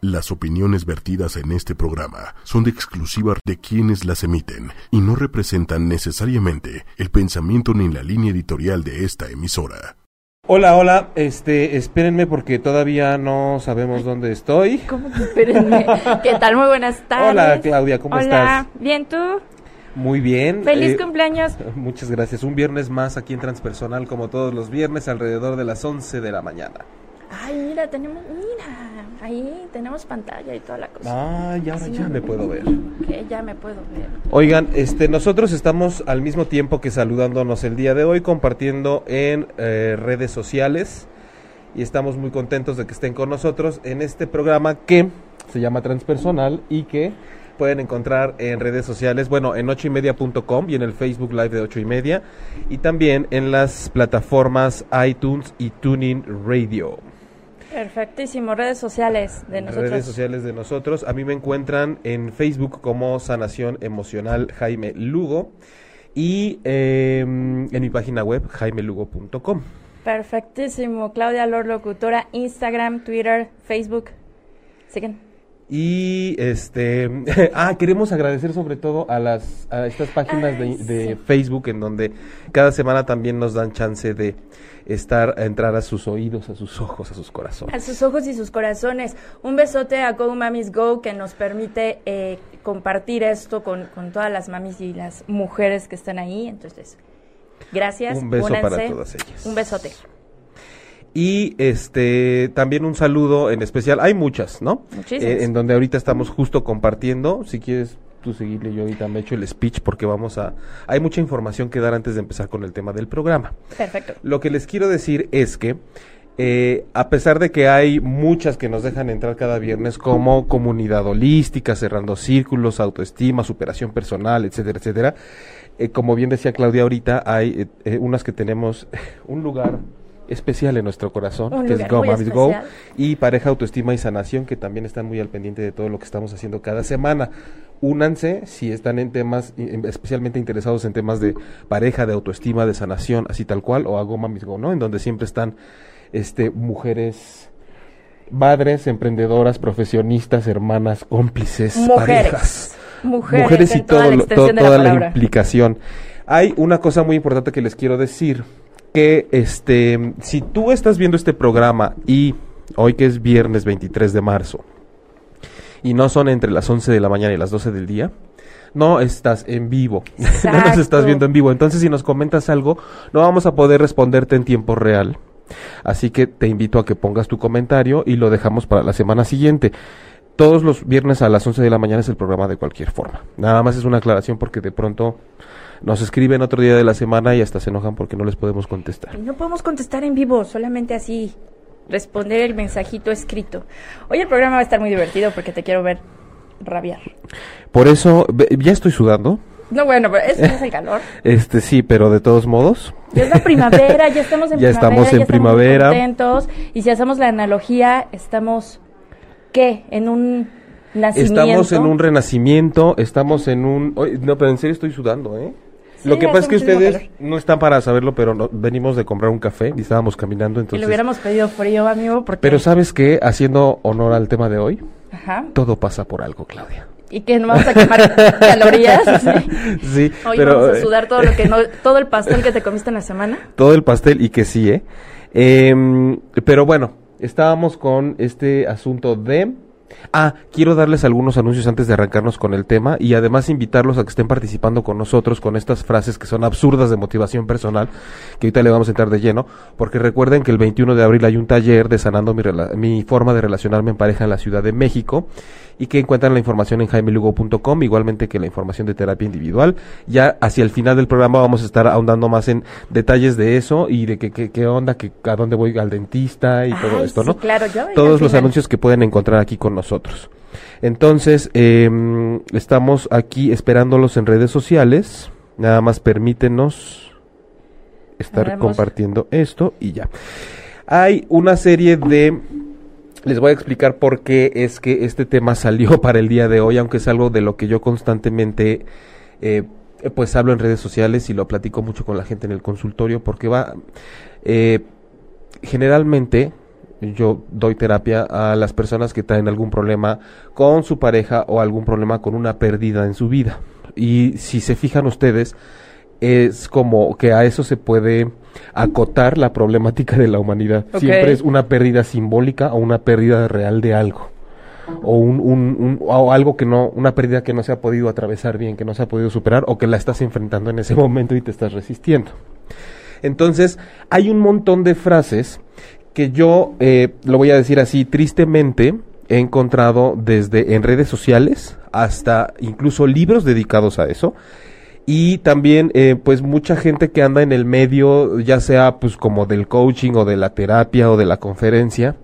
Las opiniones vertidas en este programa son de exclusiva de quienes las emiten y no representan necesariamente el pensamiento ni la línea editorial de esta emisora. Hola, hola, este, espérenme porque todavía no sabemos dónde estoy. ¿Cómo que espérenme? ¿Qué tal? Muy buenas tardes. Hola, Claudia, ¿cómo Hola. estás? Bien, ¿tú? Muy bien. Feliz eh, cumpleaños. Muchas gracias. Un viernes más aquí en Transpersonal, como todos los viernes, alrededor de las 11 de la mañana. Ay, mira, tenemos, mira, ahí tenemos pantalla y toda la cosa. Ah, ya, Sí. ya me puedo ver. Que ya me puedo ver. Oigan, este, nosotros estamos al mismo tiempo que saludándonos el día de hoy, compartiendo en eh, redes sociales y estamos muy contentos de que estén con nosotros en este programa que se llama Transpersonal y que pueden encontrar en redes sociales, bueno, en ochoymedia.com y en el Facebook Live de ocho y media y también en las plataformas iTunes y Tuning Radio. Perfectísimo, redes sociales de nosotros. Redes sociales de nosotros. A mí me encuentran en Facebook como Sanación Emocional Jaime Lugo y eh, en mi página web jaimelugo.com. Perfectísimo, Claudia Lor, locutora, Instagram, Twitter, Facebook. Siguen. Y este, ah, queremos agradecer sobre todo a las a estas páginas de, Ay, de sí. Facebook en donde cada semana también nos dan chance de estar a entrar a sus oídos, a sus ojos, a sus A corazones. sus ojos y sus corazones. Un besote a Go Mamis Go que nos permite eh, compartir esto con, con todas las mamis y las mujeres que están ahí. Entonces, gracias. Un beso para únanse. todas ellas. Un besote. Y este también un saludo en especial, hay muchas, ¿no? Muchísimas. Eh, en donde ahorita estamos justo compartiendo, si quieres tú seguirle, yo ahorita me echo el speech porque vamos a... Hay mucha información que dar antes de empezar con el tema del programa. Perfecto. Lo que les quiero decir es que eh, a pesar de que hay muchas que nos dejan entrar cada viernes como comunidad holística, cerrando círculos, autoestima, superación personal, etcétera, etcétera, eh, como bien decía Claudia ahorita, hay eh, eh, unas que tenemos un lugar especial en nuestro corazón, Un que es Go muy Mamis Go, y Pareja Autoestima y Sanación, que también están muy al pendiente de todo lo que estamos haciendo cada semana. Únanse si están en temas, especialmente interesados en temas de pareja, de autoestima, de sanación, así tal cual, o a Go Mamis Go, ¿no? En donde siempre están este, mujeres, madres, emprendedoras, profesionistas, hermanas, cómplices, parejas Mujeres. mujeres y toda todo la lo- extensión to- de la toda la, implicación. Hay una cosa muy importante que les quiero decir, que este, si tú estás viendo este programa y hoy que es viernes 23 de marzo y no son entre las 11 de la mañana y las 12 del día, no estás en vivo, no nos estás viendo en vivo. Entonces, si nos comentas algo, no vamos a poder responderte en tiempo real. Así que te invito a que pongas tu comentario y lo dejamos para la semana siguiente. Todos los viernes a las 11 de la mañana es el programa de cualquier forma. Nada más es una aclaración porque de pronto nos escriben otro día de la semana y hasta se enojan porque no les podemos contestar. No podemos contestar en vivo, solamente así responder el mensajito escrito. Hoy el programa va a estar muy divertido porque te quiero ver rabiar. Por eso, ya estoy sudando. No, bueno, pero no es el calor. Este sí, pero de todos modos. Ya es la primavera, ya estamos en Ya primavera. estamos en ya primavera. Estamos contentos. Y si hacemos la analogía, estamos, ¿qué? En un nacimiento. Estamos en un renacimiento, estamos en un... No, pero en serio estoy sudando, ¿eh? Sí, Lo que pasa es que ustedes calor. no están para saberlo, pero no- venimos de comprar un café y estábamos caminando, Y entonces... le hubiéramos pedido frío, amigo, porque... Pero ¿sabes qué? Haciendo honor al tema de hoy, Ajá. todo pasa por algo, Claudia. Y que no vamos a quemar calorías. ¿sí? Sí, Hoy pero... vamos a eh, sudar todo lo que no... Todo el pastel que te comiste en la semana. todo el pastel y que sí, ¿eh? Em, pero bueno, estábamos con este asunto de... Ah, quiero darles algunos anuncios antes de arrancarnos con el tema y además invitarlos a que estén participando con nosotros con estas frases que son absurdas de motivación personal, que ahorita le vamos a entrar de lleno, porque recuerden que el 21 de abril hay un taller de sanando mi, mi forma de relacionarme en pareja en la Ciudad de México y que encuentran la información en jaimelugo.com, igualmente que la información de terapia individual. Ya hacia el final del programa vamos a estar ahondando más en detalles de eso y de qué qué- qué onda, que a dónde voy al dentista y todo esto, sí, ¿no? claro, yo Todos los final. anuncios que pueden encontrar aquí con nosotros. Entonces, em, estamos aquí esperándolos en redes sociales. Nada más permítenos estar Haremos. compartiendo esto y ya. Hay una serie de les voy a explicar por qué es que este tema salió para el día de hoy, aunque es algo de lo que yo constantemente eh, pues hablo en redes sociales y lo platico mucho con la gente en el consultorio, porque va, eh, generalmente yo doy terapia a las personas que traen algún problema con su pareja o algún problema con una pérdida en su vida. Y si se fijan ustedes, es como que a eso se puede acotar la problemática de la humanidad. Siempre es una pérdida simbólica o una pérdida real de algo. O, un, un- un- o algo que no, una pérdida que no se ha podido atravesar bien, que no se ha podido superar o que la estás enfrentando en ese momento y te estás resistiendo. Entonces, hay un montón de frases que yo, eh, lo voy a decir así, tristemente he encontrado desde en redes sociales hasta incluso libros dedicados a eso. Y también, eh, pues, mucha gente que anda en el medio, ya sea, pues, como del coaching o de la terapia o de la conferencia,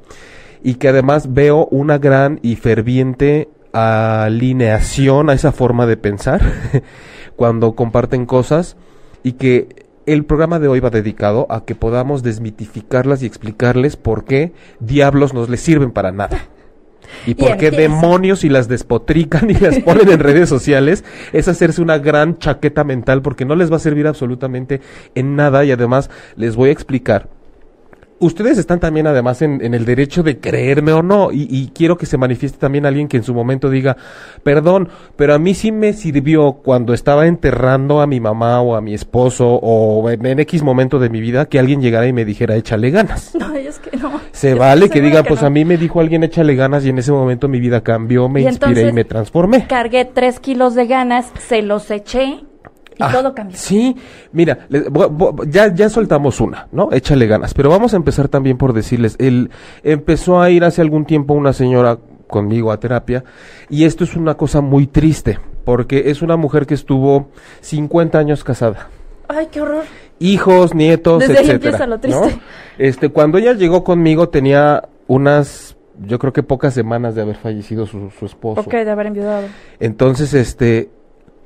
y que además veo una gran y ferviente alineación a esa forma de pensar cuando comparten cosas y que el programa de hoy va dedicado a que podamos desmitificarlas y explicarles por qué diablos nos les sirven para nada. Y Y por qué empieza. demonios y las despotrican y las ponen en redes sociales es hacerse una gran chaqueta mental porque no les va a servir absolutamente en nada y además les voy a explicar ustedes están también además en, en el derecho de creerme o no y, y quiero que se manifieste también alguien que en su momento diga, perdón, pero a mí sí me sirvió cuando estaba enterrando a mi mamá o a mi esposo o en, en X momento de mi vida que alguien llegara y me dijera, échale ganas. No, es que no. Se vale que digan, pues no. a mí me dijo alguien, échale ganas y en ese momento mi vida cambió, me Y inspiré y me transformé. Cargué tres kilos de ganas, se los eché y Ah, todo cambió. Sí, mira, le- bo- bo- ya, ya soltamos una, ¿no? Échale ganas. Pero vamos a empezar también por decirles, el, empezó a ir hace algún tiempo una señora conmigo a terapia y esto es una cosa muy triste porque es una mujer que estuvo 50 años casada. Ay, qué horror. Hijos, nietos, Desde ahí etcétera. empieza lo triste. ¿no? Este, cuando ella llegó conmigo tenía unas, yo creo que pocas semanas de haber fallecido su, su esposo. Ok, de haber enviudado. Entonces, este,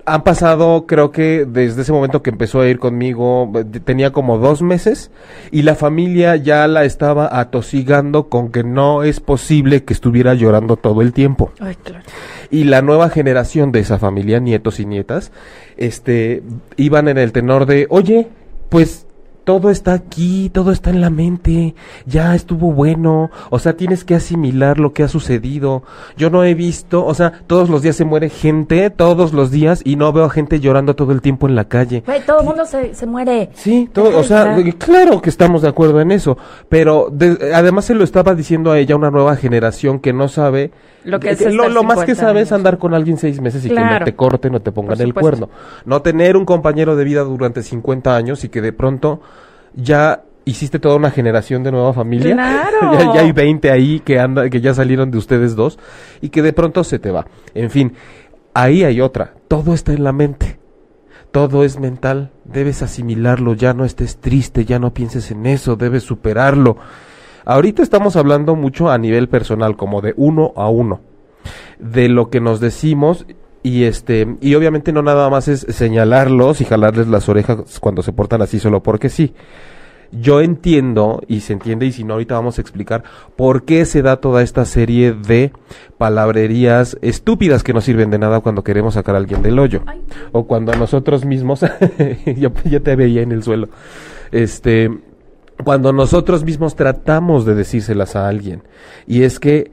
han pasado, creo que desde ese momento que empezó a ir conmigo, eh, tenía como dos meses y la familia ya la estaba atosigando con que no es posible que estuviera llorando todo el tiempo. Ay, claro. Y la nueva generación de esa familia, nietos y nietas, este, iban en el tenor de, oye, pues todo está aquí, todo está en la mente, ya estuvo bueno, o sea, tienes que asimilar lo que ha sucedido. Yo no he visto, o sea, todos los días se muere gente, todos los días, y no veo a gente llorando todo el tiempo en la calle. Todo el mundo se, se muere. Sí, todo, o sea, claro que estamos de acuerdo en eso, pero de- además se lo estaba diciendo a ella una nueva generación que no sabe Lo que eh, es lo, lo más que 50 sabe es andar con alguien seis meses y que no te corten o te pongan el cuerno, no tener un compañero de vida durante 50 años y que de pronto ya hiciste toda una generación de nueva familia, Claro. ya, ya hay 20 ahí que anda, que ya salieron de ustedes dos y que de pronto se te va, en fin, ahí hay otra, todo está en la mente. Todo es mental, debes asimilarlo, ya no estés triste, ya no pienses en eso, debes superarlo. Ahorita estamos hablando mucho a nivel personal, como de uno a uno, de lo que nos decimos y este y obviamente no nada más es señalarlos y jalarles las orejas cuando se portan así solo porque sí. Yo entiendo y se entiende y si no ahorita vamos a explicar por qué se da toda esta serie de palabrerías estúpidas que no sirven de nada cuando queremos sacar a alguien del hoyo Ay. o cuando nosotros mismos yo ya te veía en el suelo este cuando nosotros mismos tratamos de decírselas a alguien. Y es que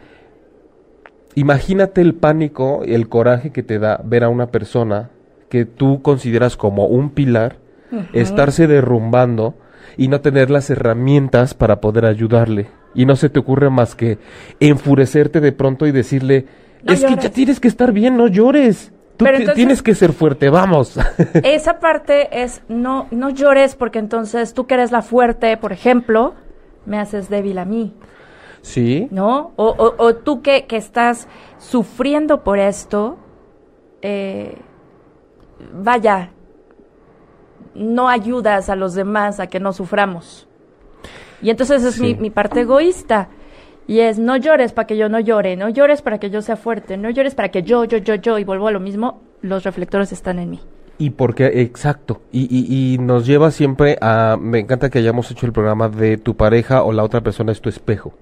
imagínate el pánico y el coraje que te da ver a una persona que tú consideras como un pilar estarse derrumbando y no tener las herramientas para poder ayudarle. Y no se te ocurre más que enfurecerte de pronto y decirle No es que ya llores". tienes que estar bien no llores tú Pero entonces- tienes que ser fuerte vamos Esa parte es no, no llores porque entonces tú que eres la fuerte, por ejemplo, me haces débil a mí, sí ¿no? O, o- o tú que, que estás sufriendo por esto, eh, vaya, no ayudas a los demás a que no suframos. Y entonces es mi, mi parte egoísta. Y es, no llores para que yo no llore, no llores para que yo sea fuerte, no llores para que yo, yo, yo, yo, y vuelvo a lo mismo, los reflectores están en mí. Y porque, exacto, y, y, y nos lleva siempre a, me encanta que hayamos hecho el programa de tu pareja o la otra persona es tu espejo.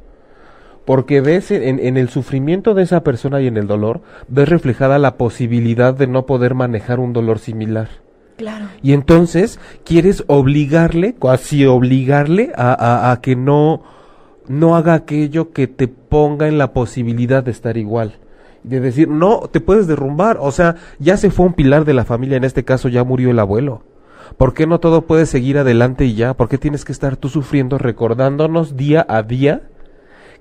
Porque ves en, en el sufrimiento de esa persona y en el dolor, ves reflejada la posibilidad de no poder manejar un dolor similar. Claro. Y entonces quieres obligarle, casi obligarle a, a- a que no, no haga aquello que te ponga en la posibilidad de estar igual. De decir, no, te puedes derrumbar. O sea, ya se fue un pilar de la familia, en este caso ya murió el abuelo. ¿Por qué no todo puede seguir adelante y ya? ¿Por qué tienes que estar tú sufriendo recordándonos día a día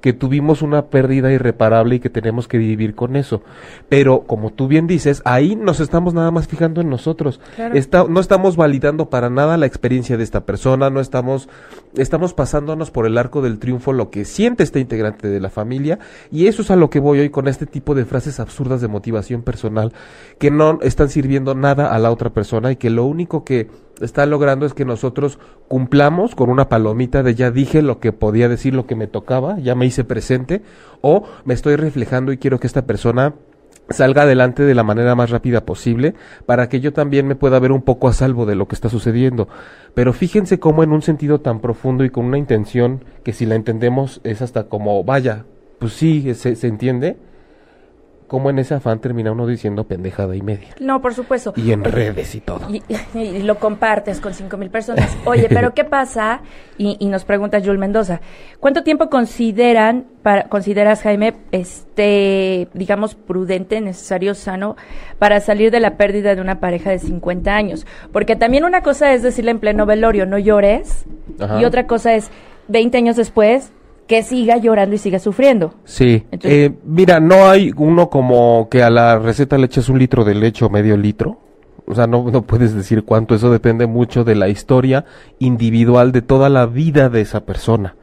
que tuvimos una pérdida irreparable y que tenemos que vivir con eso. Pero como tú bien dices, ahí nos estamos nada más fijando en nosotros. Está, no estamos validando para nada la experiencia de esta persona, no estamos, estamos pasándonos por el arco del triunfo lo que siente este integrante de la familia y eso es a lo que voy hoy con este tipo de frases absurdas de motivación personal que no están sirviendo nada a la otra persona y que lo único que está logrando es que nosotros cumplamos con una palomita de ya dije lo que podía decir, lo que me tocaba, ya me hice presente, o me estoy reflejando y quiero que esta persona salga adelante de la manera más rápida posible para que yo también me pueda ver un poco a salvo de lo que está sucediendo. Pero fíjense cómo en un sentido tan profundo y con una intención que si la entendemos es hasta como, vaya, pues sí, se, se entiende, cómo en ese afán termina uno diciendo pendejada y media. No, por supuesto. Y en redes y todo. Y, lo compartes con cinco mil personas. Oye, pero ¿qué pasa? Y, nos pregunta Jules Mendoza, ¿cuánto tiempo consideran, para, consideras, Jaime, este, digamos, prudente, necesario, sano, para salir de la pérdida de una pareja de 50 años? Porque también una cosa es decirle en pleno velorio, no llores, y otra cosa es, 20 años después, que siga llorando y siga sufriendo. Sí. eh, mira, no hay uno como que a la receta le eches un litro de leche o medio litro. O sea, no, no puedes decir cuánto. Eso depende mucho de la historia individual de toda la vida de esa persona.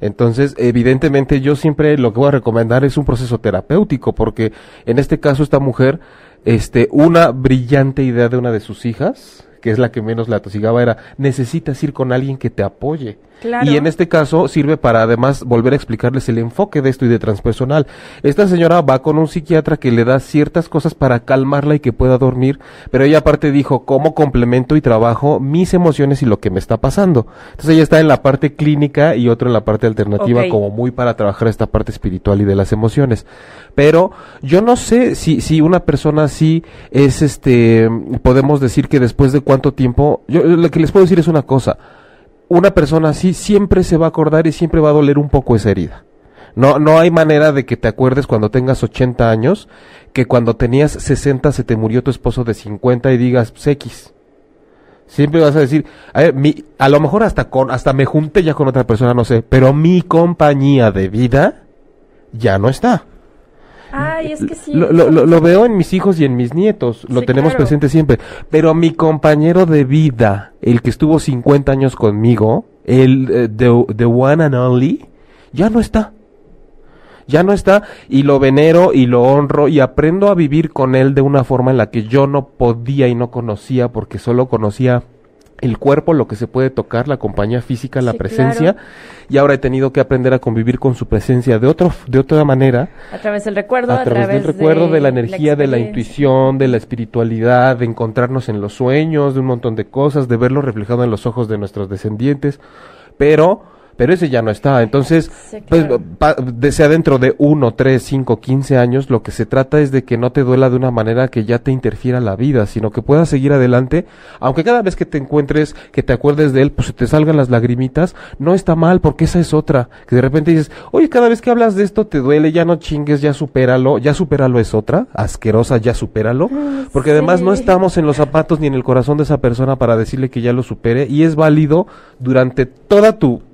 Entonces, evidentemente, yo siempre lo que voy a recomendar es un proceso terapéutico, porque en este caso esta mujer, este, una brillante idea de una de sus hijas, que es la que menos la atosigaba, era necesitas ir con alguien que te apoye. Y en este caso sirve para además volver a explicarles el enfoque de esto y de transpersonal. Esta señora va con un psiquiatra que le da ciertas cosas para calmarla y que pueda dormir, pero ella aparte dijo cómo complemento y trabajo mis emociones y lo que me está pasando. Entonces ella está en la parte clínica y otro en la parte alternativa como muy para trabajar esta parte espiritual y de las emociones. Pero yo no sé si, si una persona así es este, podemos decir que después de cuánto tiempo, yo lo que les puedo decir es una cosa, una persona así siempre se va a acordar y siempre va a doler un poco esa herida. No, no hay manera de que te acuerdes cuando tengas 80 años que cuando tenías 60 se te murió tu esposo de 50 y digas pues, X. Siempre vas a decir, a, ver, mi, a lo mejor hasta con, hasta me junté ya con otra persona, no sé, pero mi compañía de vida ya no está. Ay, es que sí. Lo, lo, lo, veo en mis hijos y en mis nietos, lo tenemos presente siempre. Pero mi compañero de vida, el que estuvo 50 años conmigo, el uh, the, the one and only, ya no está. Ya no está y lo venero y lo honro y aprendo a vivir con él de una forma en la que yo no podía y no conocía porque solo conocía el cuerpo, lo que se puede tocar, la compañía física, la presencia, y ahora he tenido que aprender a convivir con su presencia de otro, de otra manera. A través del recuerdo, a, través, del recuerdo, de, la energía, de la intuición, de la espiritualidad, de encontrarnos en los sueños, de un montón de cosas, de verlo reflejado en los ojos de nuestros descendientes, pero pero ese ya no está. Entonces, pues, sea dentro de uno, tres, cinco, quince años, lo que se trata es de que no te duela de una manera que ya te interfiera la vida, sino que puedas seguir adelante, aunque cada vez que te encuentres, que te acuerdes de él, pues se te salgan las lagrimitas, no está mal, porque esa es otra, que de repente dices, oye, cada vez que hablas de esto te duele, ya no chingues, ya supéralo, ya supéralo es otra, asquerosa, ya supéralo, ah, porque además no estamos en los zapatos ni en el corazón de esa persona para decirle que ya lo supere, y es válido durante toda tu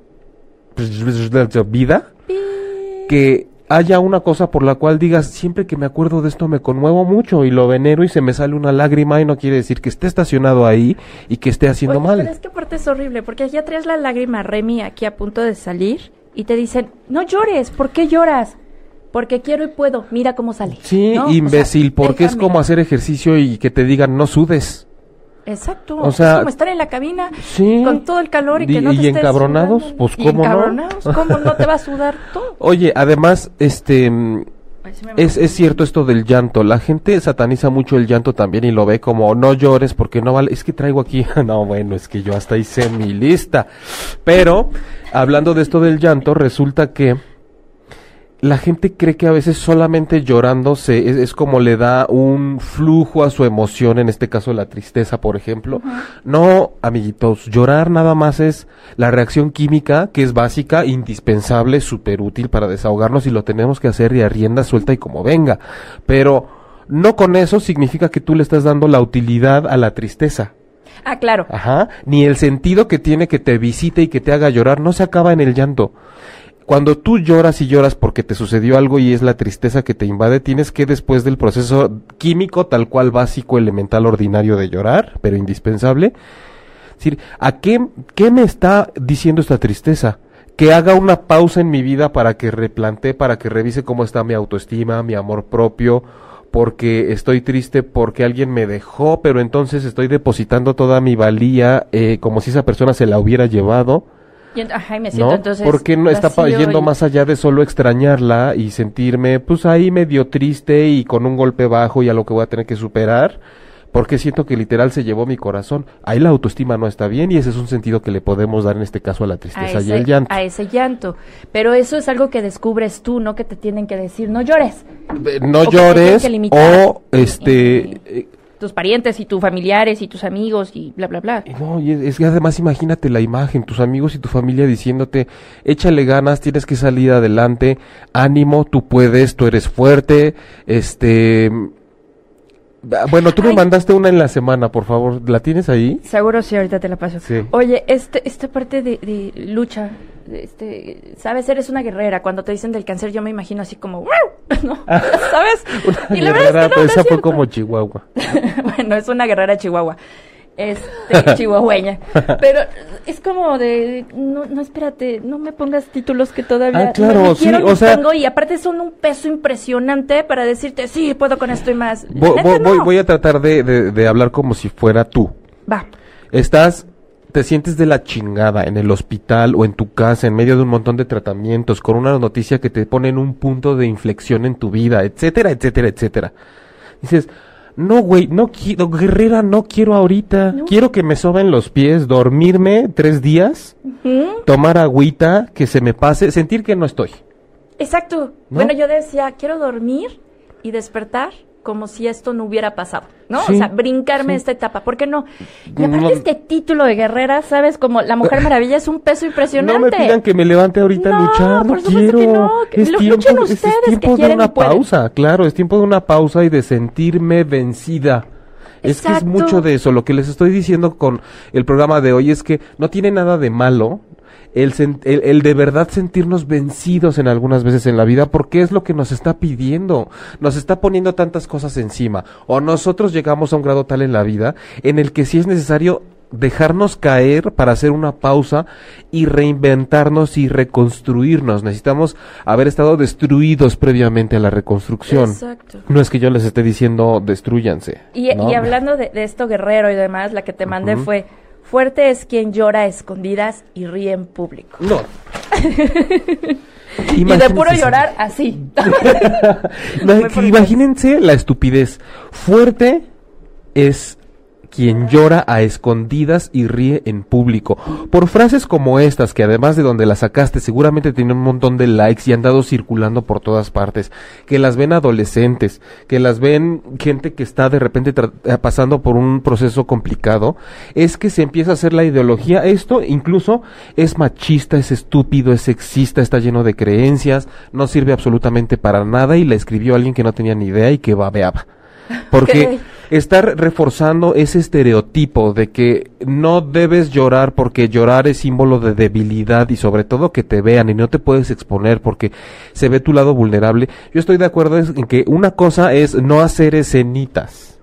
vida que haya una cosa por la cual digas, siempre que me acuerdo de esto me conmuevo mucho y lo venero y se me sale una lágrima y no quiere decir que esté estacionado ahí y que esté haciendo mal. Pero es que aparte es horrible, porque ya traes la lágrima Remy aquí a punto de salir y te dicen, no llores, ¿por qué lloras? Porque quiero y puedo, mira cómo sale. Sí, imbécil, porque es como hacer ejercicio y que te digan, no sudes. Exacto. O sea, es como estar en la cabina con todo el calor y que no te y encabronados, pues cómo encabronados, ¿cómo no te va a sudar todo? Oye, además, este es, es cierto esto del llanto. La gente sataniza mucho el llanto también y lo ve como no llores porque no vale. Es que traigo aquí. No, bueno, es que yo hasta hice mi lista. Pero, hablando de esto del llanto, resulta que la gente cree que a veces solamente llorando se, es, es como le da un flujo a su emoción, en este caso la tristeza, por ejemplo. No, amiguitos, llorar nada más es la reacción química que es básica, indispensable, súper útil para desahogarnos y lo tenemos que hacer y a rienda suelta y como venga. Pero no con eso significa que tú le estás dando la utilidad a la tristeza. Ah, claro. Ajá, ni el sentido que tiene que te visite y que te haga llorar no se acaba en el llanto. Cuando tú lloras y lloras porque te sucedió algo y es la tristeza que te invade, tienes que después del proceso químico tal cual básico, elemental, ordinario de llorar, pero indispensable, decir, ¿a qué, qué me está diciendo esta tristeza? Que haga una pausa en mi vida para que replantee, para que revise cómo está mi autoestima, mi amor propio, porque estoy triste porque alguien me dejó, pero entonces estoy depositando toda mi valía eh, como si esa persona se la hubiera llevado. Y ent- ajá, y me siento ¿no? entonces. Porque no está yendo y- más allá de solo extrañarla y sentirme pues ahí medio triste y con un golpe bajo y a lo que voy a tener que superar, porque siento que literal se llevó mi corazón. Ahí la autoestima no está bien y ese es un sentido que le podemos dar en este caso a la a tristeza y el llanto. a ese llanto. Pero eso es algo que descubres tú, no que te tienen que decir, no llores. Eh, No o llores que o este eh, Tus parientes y tus familiares y tus amigos y bla, bla, bla. No, y es, es que además imagínate la imagen, tus amigos y tu familia diciéndote, échale ganas, tienes que salir adelante, ánimo, tú puedes, tú eres fuerte, este... ah, Bueno, tú me mandaste una en la semana, por favor, ¿la tienes ahí? Seguro sí, ahorita te la paso. Sí. Oye, este, esta parte de, de lucha, este, sabes, eres una guerrera. Cuando te dicen del cáncer, yo me imagino así como, "Wow", ¿no? ¿Sabes? Una Y la verdad es guerrera, que no, pues no es esa fue como Chihuahua. bueno, es una guerrera chihuahua. Este, chihuahueña. Pero es como de, no, no, espérate, no me pongas títulos que todavía Ah, claro, no, sí, quiero o sea- tengo, y aparte son un peso impresionante para decirte, sí, puedo con esto y más. Vo- voy, no. voy a tratar de, de- de hablar como si fuera tú. Va. Estás, te sientes de la chingada en el hospital o en tu casa, en medio de un montón de tratamientos, con una noticia que te pone en un punto de inflexión en tu vida, etcétera, etcétera, etcétera. Dices, no, güey, no quiero, guerrera, no quiero ahorita. No. Quiero que me soben los pies, dormirme tres días, tomar agüita, que se me pase, sentir que no estoy. Exacto. ¿No? Bueno, yo decía, quiero dormir y despertar como si esto no hubiera pasado, ¿no? Sí, o sea, brincarme sí. esta etapa, ¿por qué no? Y aparte No. este título de guerrera, ¿sabes? Como la Mujer Maravilla es un peso impresionante. No me pidan que me levante ahorita a No, luchar, no por quiero. que no, es lu- tiempo, luchen es- es ustedes, que de y una pausa, claro, es tiempo de una pausa y de sentirme vencida. Es que es Exacto. mucho de eso. Lo que les estoy diciendo con el programa de hoy es que no tiene nada de malo el, sen- el, el de verdad sentirnos vencidos en algunas veces en la vida porque es lo que nos está pidiendo. Nos está poniendo tantas cosas encima. O nosotros llegamos a un grado tal en la vida en el que si es necesario dejarnos caer para hacer una pausa y reinventarnos y reconstruirnos. Necesitamos haber estado destruidos previamente a la reconstrucción. Exacto. No es que yo les esté diciendo destruyanse. Y, ¿no? y hablando de, de esto guerrero y demás, la que te mandé fue, fuerte es quien llora a escondidas y ríe en público. No. Y de puro llorar, así. Imagínense la estupidez. Fuerte es quien llora a escondidas y ríe en público. Por frases como estas, que además de donde las sacaste, seguramente tienen un montón de likes y han dado circulando por todas partes, que las ven adolescentes, que las ven gente que está de repente eh, pasando por un proceso complicado, es que se empieza a hacer la ideología. Esto incluso es machista, es estúpido, es sexista, está lleno de creencias, no sirve absolutamente para nada y la escribió alguien que no tenía ni idea y que babeaba. Porque. Estar reforzando ese estereotipo de que no debes llorar porque llorar es símbolo de debilidad y sobre todo que te vean y no te puedes exponer porque se ve tu lado vulnerable. Yo estoy de acuerdo en que una cosa es no hacer escenitas.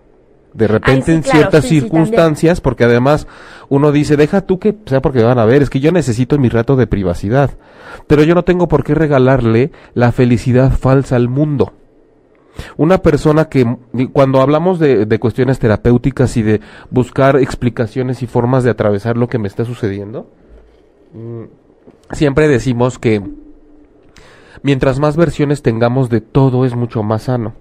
De repente sí, en claro, ciertas sí, sí, circunstancias, porque además uno dice, deja tú que sea porque van a ver, es que yo necesito mi rato de privacidad. Pero yo no tengo por qué regalarle la felicidad falsa al mundo. Una persona que cuando hablamos de, de cuestiones terapéuticas y de buscar explicaciones y formas de atravesar lo que me está sucediendo, mm, siempre decimos que mientras más versiones tengamos de todo es mucho más sano.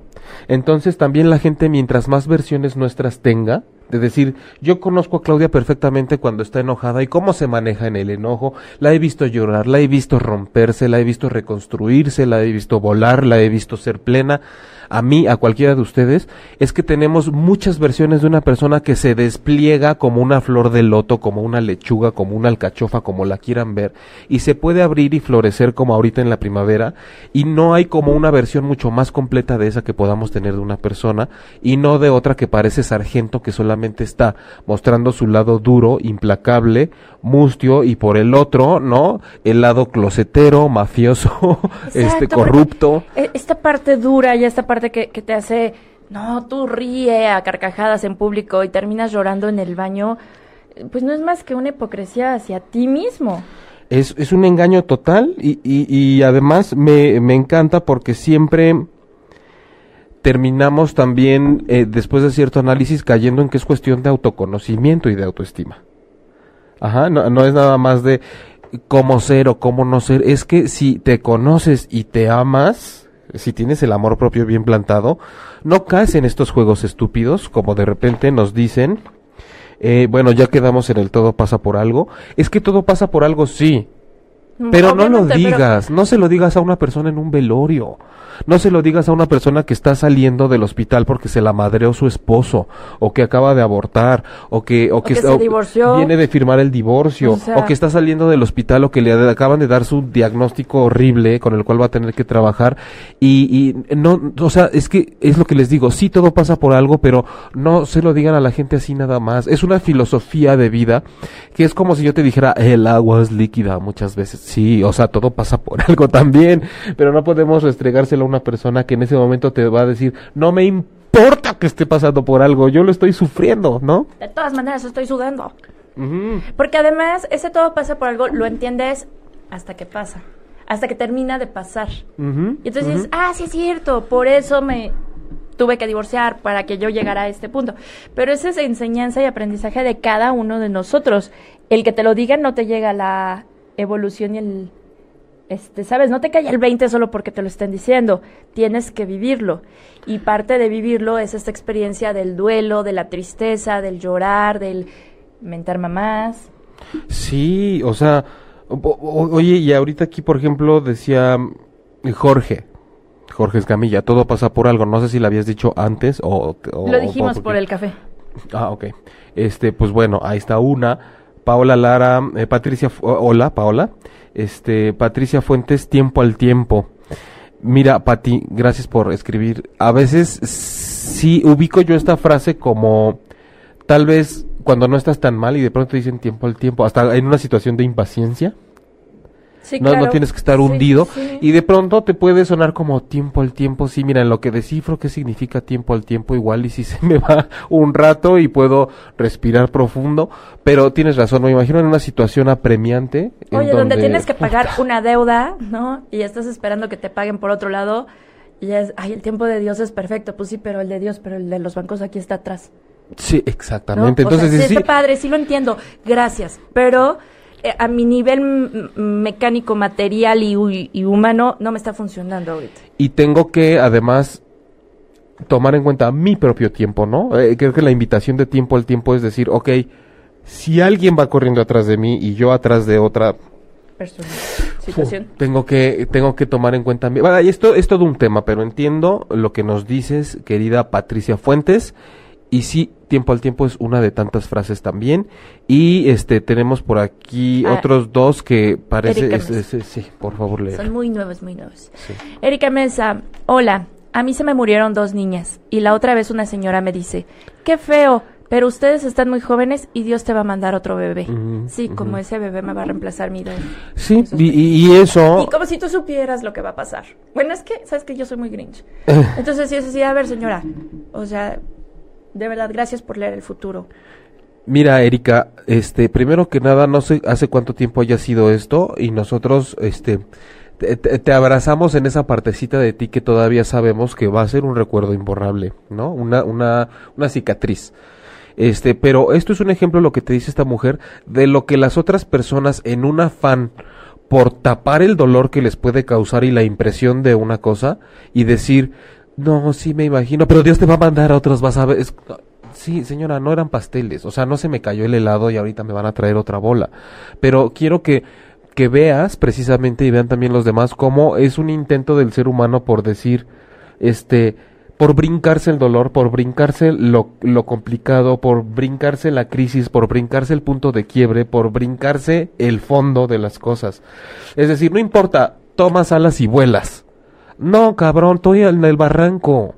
Entonces también la gente mientras más versiones nuestras tenga, de decir, yo conozco a Claudia perfectamente cuando está enojada y cómo se maneja en el enojo, la he visto llorar, la he visto romperse, la he visto reconstruirse, la he visto volar, la he visto ser plena, a mí, a cualquiera de ustedes, es que tenemos muchas versiones de una persona que se despliega como una flor de loto, como una lechuga, como una alcachofa, como la quieran ver, y se puede abrir y florecer como ahorita en la primavera, y no hay como una versión mucho más completa de esa que podamos tener de una persona, y no de otra que parece sargento que solamente está mostrando su lado duro, implacable, mustio, y por el otro, ¿no? El lado closetero, mafioso, este corrupto. eh, Esta parte dura y esta parte que, te hace, no, tú ríe a carcajadas en público y terminas llorando en el baño, pues no es más que una hipocresía hacia ti mismo. Es, es un engaño total y, y, y además me, me encanta porque siempre terminamos también, eh, después de cierto análisis, cayendo en que es cuestión de autoconocimiento y de autoestima. Ajá, no, no es nada más de cómo ser o cómo no ser, es que si te conoces y te amas, si tienes el amor propio bien plantado, no caes en estos juegos estúpidos, como de repente nos dicen, eh, bueno, ya quedamos en el todo pasa por algo, es que todo pasa por algo, sí, pero no lo pero- digas, no se lo digas a una persona en un velorio. No se lo digas a una persona que está saliendo del hospital porque se la madreó su esposo, o que acaba de abortar, o que, o que, que se viene de firmar el divorcio, O sea- o que está saliendo del hospital, o que le acaban de dar su diagnóstico horrible con el cual va a tener que trabajar. Y, y no, o sea, es que es lo que les digo, sí todo pasa por algo, pero no se lo digan a la gente así nada más. Es una filosofía de vida que es como si yo te dijera, el agua es líquida muchas veces. Sí, o sea, todo pasa por algo también, pero no podemos restregárselo a una persona que en ese momento te va a decir, no me importa que esté pasando por algo, yo lo estoy sufriendo, ¿no? De todas maneras, estoy sudando. Porque además, ese todo pasa por algo, lo entiendes hasta que pasa, hasta que termina de pasar. Y entonces dices, ah, sí es cierto, por eso me tuve que divorciar para que yo llegara a este punto. Pero esa es enseñanza y aprendizaje de cada uno de nosotros. El que te lo digan no te llega la evolución y el este, sabes, no te cae el 20 solo porque te lo estén diciendo, tienes que vivirlo. Y parte de vivirlo es esta experiencia del duelo, de la tristeza, del llorar, del mentar mamás. Sí, o sea, o- o- oye, y ahorita aquí, por ejemplo, decía Jorge, Jorge Escamilla, todo pasa por algo, no sé si lo habías dicho antes o... o- lo dijimos por el café. Ah, ok. Este, pues bueno, ahí está una. Paola Lara, eh, Patricia, hola, Paola. Este, Patricia Fuentes, tiempo al tiempo. Mira, Pati, gracias por escribir. A veces sí ubico yo esta frase como tal vez cuando no estás tan mal y de pronto dicen tiempo al tiempo, hasta en una situación de impaciencia. Sí, No, claro. no tienes que estar Sí, hundido. sí. Y de pronto te puede sonar como tiempo al tiempo. Sí, mira, en lo que descifro qué significa tiempo al tiempo, igual y si se me va un rato y puedo respirar profundo. Pero tienes razón, me imagino en una situación apremiante. Oye, donde, tienes que pagar una deuda, ¿no? Y estás esperando que te paguen por otro lado. Y es, ay, el tiempo de Dios es perfecto. Pues sí, pero el de Dios, pero el de los bancos aquí está atrás. Sí, ¿no? exactamente. O sea, Entonces, sí, sí, está padre, sí lo entiendo. Gracias. Pero a mi nivel mecánico, material y, y humano no me está funcionando ahorita. y tengo que además tomar en cuenta mi propio tiempo, ¿no? Eh, creo que la invitación de tiempo al tiempo es decir, ok, si alguien va corriendo atrás de mí y yo atrás de otra, Persona, situación. Uf, tengo que tengo que tomar en cuenta mi- Bueno, esto es todo un tema, pero entiendo lo que nos dices, querida Patricia Fuentes, y sí, tiempo al tiempo es una de tantas frases también. Y este tenemos por aquí Ah, otros dos que parece es- Mesa. es- sí, por favor, leer. Son muy nuevos, muy nuevos. Sí. Erika Mesa, hola. A mí se me murieron dos niñas y la otra vez una señora me dice, qué feo, pero ustedes están muy jóvenes y Dios te va a mandar otro bebé. Ujú, sí, como ujú. ese bebé me va a reemplazar mi don. Sí, y, y- eso Y como si tú supieras lo que va a pasar. Bueno, es que, sabes que yo soy muy grinch. Entonces, sí, es así, a ver, señora, o sea, de verdad, gracias por leer el futuro. Mira, Erika, este, primero que nada, no sé hace cuánto tiempo haya sido esto y nosotros, este, te, te- abrazamos en esa partecita de ti que todavía sabemos que va a ser un recuerdo imborrable, ¿no? Una, una, una cicatriz. Este, pero esto es un ejemplo lo que te dice esta mujer de lo que las otras personas en un afán por tapar el dolor que les puede causar y la impresión de una cosa y decir, no, sí me imagino, pero Dios te va a mandar a otros, vas a ver. Sí, señora, no eran pasteles. O sea, no se me cayó el helado y ahorita me van a traer otra bola. Pero quiero que, que veas precisamente y vean también los demás cómo es un intento del ser humano por decir, este, por brincarse el dolor, por brincarse lo, lo complicado, por brincarse la crisis, por brincarse el punto de quiebre, por brincarse el fondo de las cosas. Es decir, no importa, tomas alas y vuelas. No, cabrón, estoy en el barranco.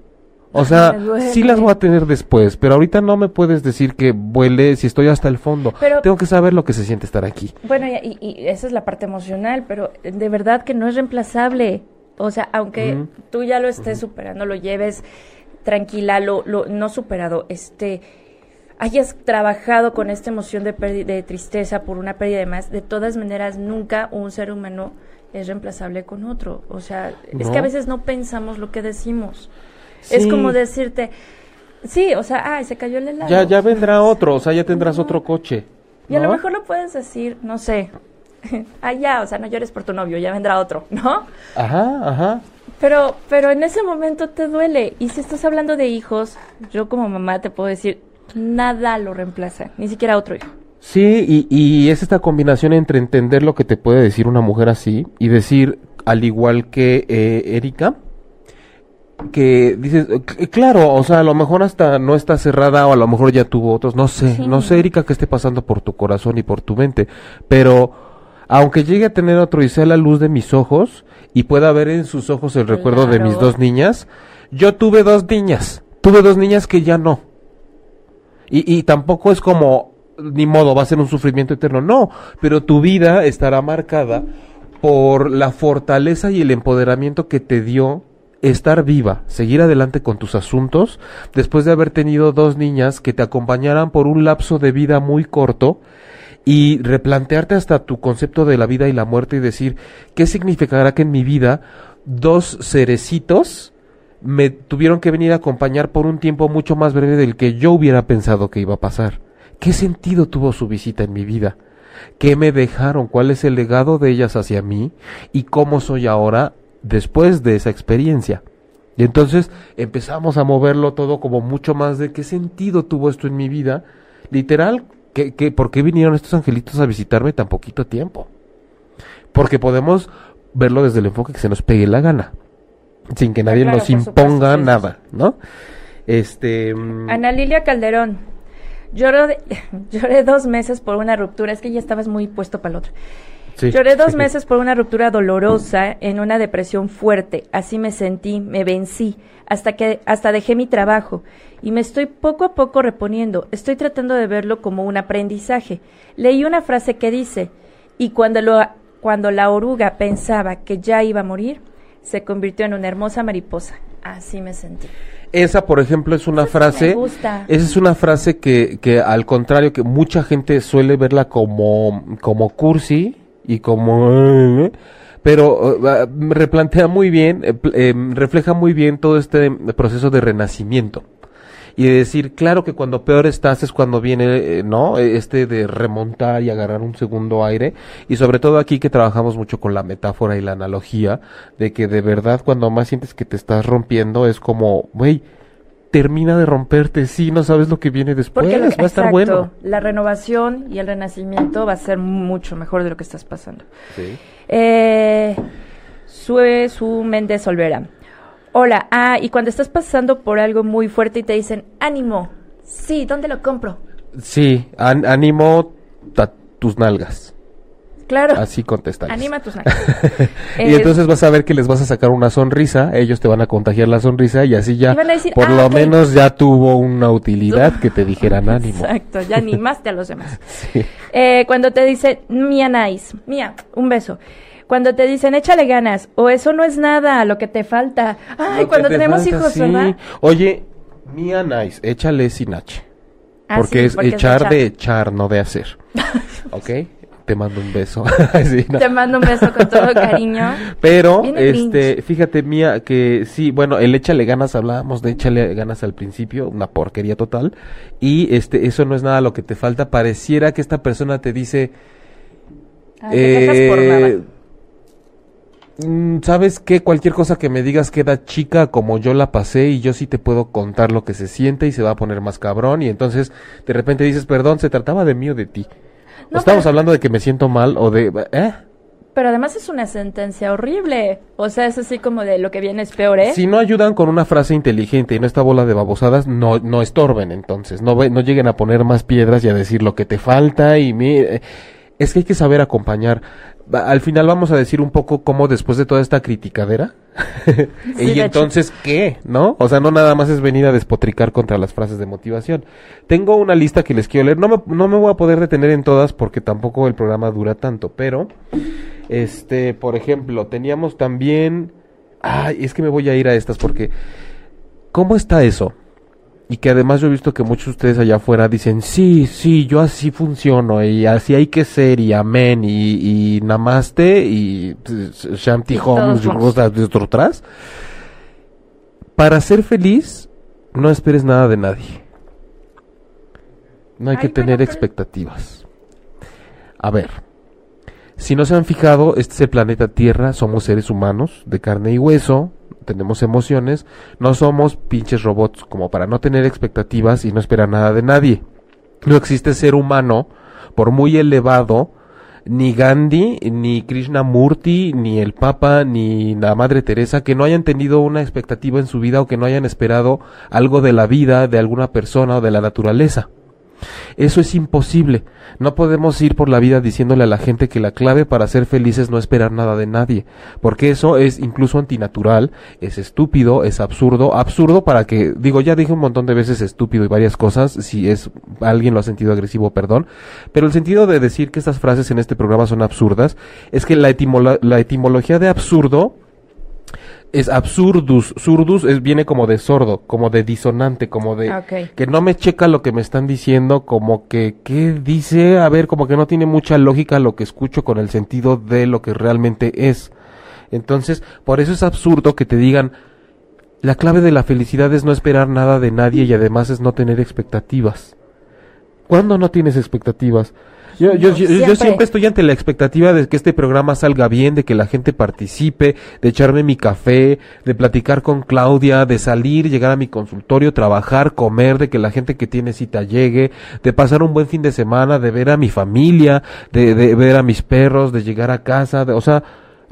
O sea, sí las voy a tener después, pero ahorita no me puedes decir que vuele si estoy hasta el fondo. Pero- Tengo que saber lo que se siente estar aquí. Bueno, y, y- esa es la parte emocional, pero de verdad que no es reemplazable. O sea, aunque tú ya lo estés superando, lo lleves tranquila, lo, lo no superado, este hayas trabajado con esta emoción de, de tristeza por una pérdida de más, de todas maneras nunca un ser humano es reemplazable con otro. O sea, es que a veces no pensamos lo que decimos. Es como decirte, sí, o sea, ay, se cayó el helado. Ya, ya vendrá otro, o sea, ya tendrás otro coche. Y a lo mejor lo puedes decir, no sé, ah, ya, o sea, no llores por tu novio, ya vendrá otro, ¿no? Ajá, ajá. Pero, pero en ese momento te duele. Y si estás hablando de hijos, yo como mamá te puedo decir, nada lo reemplaza, ni siquiera otro hijo. Sí, y, y es esta combinación entre entender lo que te puede decir una mujer así y decir, al igual que eh, Erika, que dices, eh, cl- claro, o sea, a lo mejor hasta no está cerrada o a lo mejor ya tuvo otros, no sé, Sí. no sé, Erika, qué esté pasando por tu corazón y por tu mente, pero aunque llegue a tener otro y sea la luz de mis ojos y pueda ver en sus ojos el recuerdo de mis dos niñas, yo tuve dos niñas, tuve dos niñas que ya no. Y, y tampoco es como, ni modo, va a ser un sufrimiento eterno. No, pero tu vida estará marcada por la fortaleza y el empoderamiento que te dio estar viva, seguir adelante con tus asuntos, después de haber tenido dos niñas que te acompañaran por un lapso de vida muy corto y replantearte hasta tu concepto de la vida y la muerte y decir, ¿qué significará que en mi vida dos cerecitos me tuvieron que venir a acompañar por un tiempo mucho más breve del que yo hubiera pensado que iba a pasar? ¿Qué sentido tuvo su visita en mi vida? ¿Qué me dejaron? ¿Cuál es el legado de ellas hacia mí? ¿Y cómo soy ahora después de esa experiencia? Y entonces empezamos a moverlo todo como mucho más de qué sentido tuvo esto en mi vida. Literal, ¿qué, qué, ¿por qué vinieron estos angelitos a visitarme tan poquito tiempo? Porque podemos verlo desde el enfoque que se nos pegue la gana, sin que nadie claro, nos supuesto, imponga sí, nada, ¿no? Este... mm, Ana Lilia Calderón, lloró de- lloré dos meses por una ruptura, es que ya estabas muy puesto para el otro. sí. Lloré dos meses por una ruptura dolorosa en una depresión fuerte. Así me sentí, me vencí, hasta que hasta dejé mi trabajo y me estoy poco a poco reponiendo. Estoy tratando de verlo como un aprendizaje. Leí una frase que dice, y cuando lo cuando la oruga pensaba que ya iba a morir, se convirtió en una hermosa mariposa. Así me sentí. Esa, por ejemplo, es una frase. me gusta. Esa es una frase que, que al contrario, que mucha gente suele verla como, como cursi y como. pero eh, replantea muy bien, eh, eh, refleja muy bien todo este proceso de renacimiento. Y de decir, claro que cuando peor estás es cuando viene, eh, ¿no? Este de remontar y agarrar un segundo aire. Y sobre todo aquí que trabajamos mucho con la metáfora y la analogía, de que de verdad cuando más sientes que te estás rompiendo es como, güey, termina de romperte, sí, no sabes lo que viene después, Porque lo- va a estar bueno. la renovación y el renacimiento va a ser mucho mejor de lo que estás pasando. Sí. Eh, Sue Su Méndez Olvera. Hola, ah, y cuando estás pasando por algo muy fuerte y te dicen, ánimo, sí, ¿dónde lo compro? Sí, an- ánimo ta- tus nalgas. Claro, Así contestas. anima tus nalgas. y Eh, entonces vas a ver que les vas a sacar una sonrisa, ellos te van a contagiar la sonrisa y así ya, Y van a decir, por "Ah, lo ok". menos ya tuvo una utilidad que te dijeran ánimo. Exacto, ya animaste a los demás. Sí. Eh, cuando te dicen, Mía nice, Mía, un beso. Cuando te dicen, échale ganas, o eso no es nada, lo que te falta. Ay, Lo cuando te tenemos falta, hijos, sí. ¿verdad? Oye, Mía Nice, échale sin H. Ah, porque sí, es porque echar de echar, no de hacer. ¿Ok? Te mando un beso. Sí, no. Te mando un beso con todo cariño. Pero, Viene este, fíjate, Mía, que sí, bueno, el échale ganas, hablábamos de échale ganas al principio, una porquería total. Y este, eso no es nada lo que te falta. Pareciera que esta persona te dice, Ah, te dejas por eh, nada. Mm, ¿sabes qué? Cualquier cosa que me digas queda chica como yo la pasé y yo sí te puedo contar lo que se siente y se va a poner más cabrón y entonces de repente dices, perdón, se trataba de mí o de ti. No, Estamos pero- hablando de que me siento mal o de... ¿Eh? Pero además es una sentencia horrible. O sea, es así como de lo que viene es peor, ¿eh? Si no ayudan con una frase inteligente y no esta bola de babosadas, no, no estorben entonces. No, no lleguen a poner más piedras y a decir lo que te falta y mire. Es que hay que saber acompañar. Al final vamos a decir un poco cómo después de toda esta criticadera. de y hecho. entonces, ¿qué? ¿No? O sea, no nada más es venir a despotricar contra las frases de motivación. Tengo una lista que les quiero leer. No me, no me voy a poder detener en todas porque tampoco el programa dura tanto, pero... Este, por ejemplo, teníamos también... Ay, es que me voy a ir a estas porque... ¿Cómo está eso? Y que además yo he visto que muchos de ustedes allá afuera dicen, sí, sí, yo así funciono y así hay que ser y amén y, y namaste y pues, shanti Y home, juntos. cosas de otro atrás. Para ser feliz, no esperes nada de nadie. No hay Ay, que tener expectativas. A ver, si no se han fijado, este es el planeta Tierra, somos seres humanos de carne y hueso, tenemos emociones, no somos pinches robots como para no tener expectativas y no esperar nada de nadie. No existe ser humano, por muy elevado, ni Gandhi, ni Krishnamurti, ni el Papa, ni la Madre Teresa, que no hayan tenido una expectativa en su vida o que no hayan esperado algo de la vida, de alguna persona o de la naturaleza. Eso es imposible. No podemos ir por la vida diciéndole a la gente que la clave para ser feliz es no esperar nada de nadie, porque eso es incluso antinatural, es estúpido, es absurdo, absurdo para que, digo, ya dije un montón de veces estúpido y varias cosas, si es alguien lo ha sentido agresivo, perdón, pero el sentido de decir que estas frases en este programa son absurdas es que la, la etimología de absurdo es absurdus, surdus es, viene como de sordo, como de disonante, como de Ah, que no me checa lo que me están diciendo, como que, ¿qué dice? A ver, como que no tiene mucha lógica lo que escucho con el sentido de lo que realmente es. Entonces, por eso es absurdo que te digan, la clave de la felicidad es no esperar nada de nadie y además es no tener expectativas. ¿Cuándo no tienes expectativas? Yo, yo, No, yo- yo siempre. siempre estoy ante la expectativa de que este programa salga bien, de que la gente participe, de echarme mi café, de platicar con Claudia, de salir, llegar a mi consultorio, trabajar, comer, de que la gente que tiene cita llegue, de pasar un buen fin de semana, de ver a mi familia, de, de ver a mis perros, de llegar a casa, de, o sea,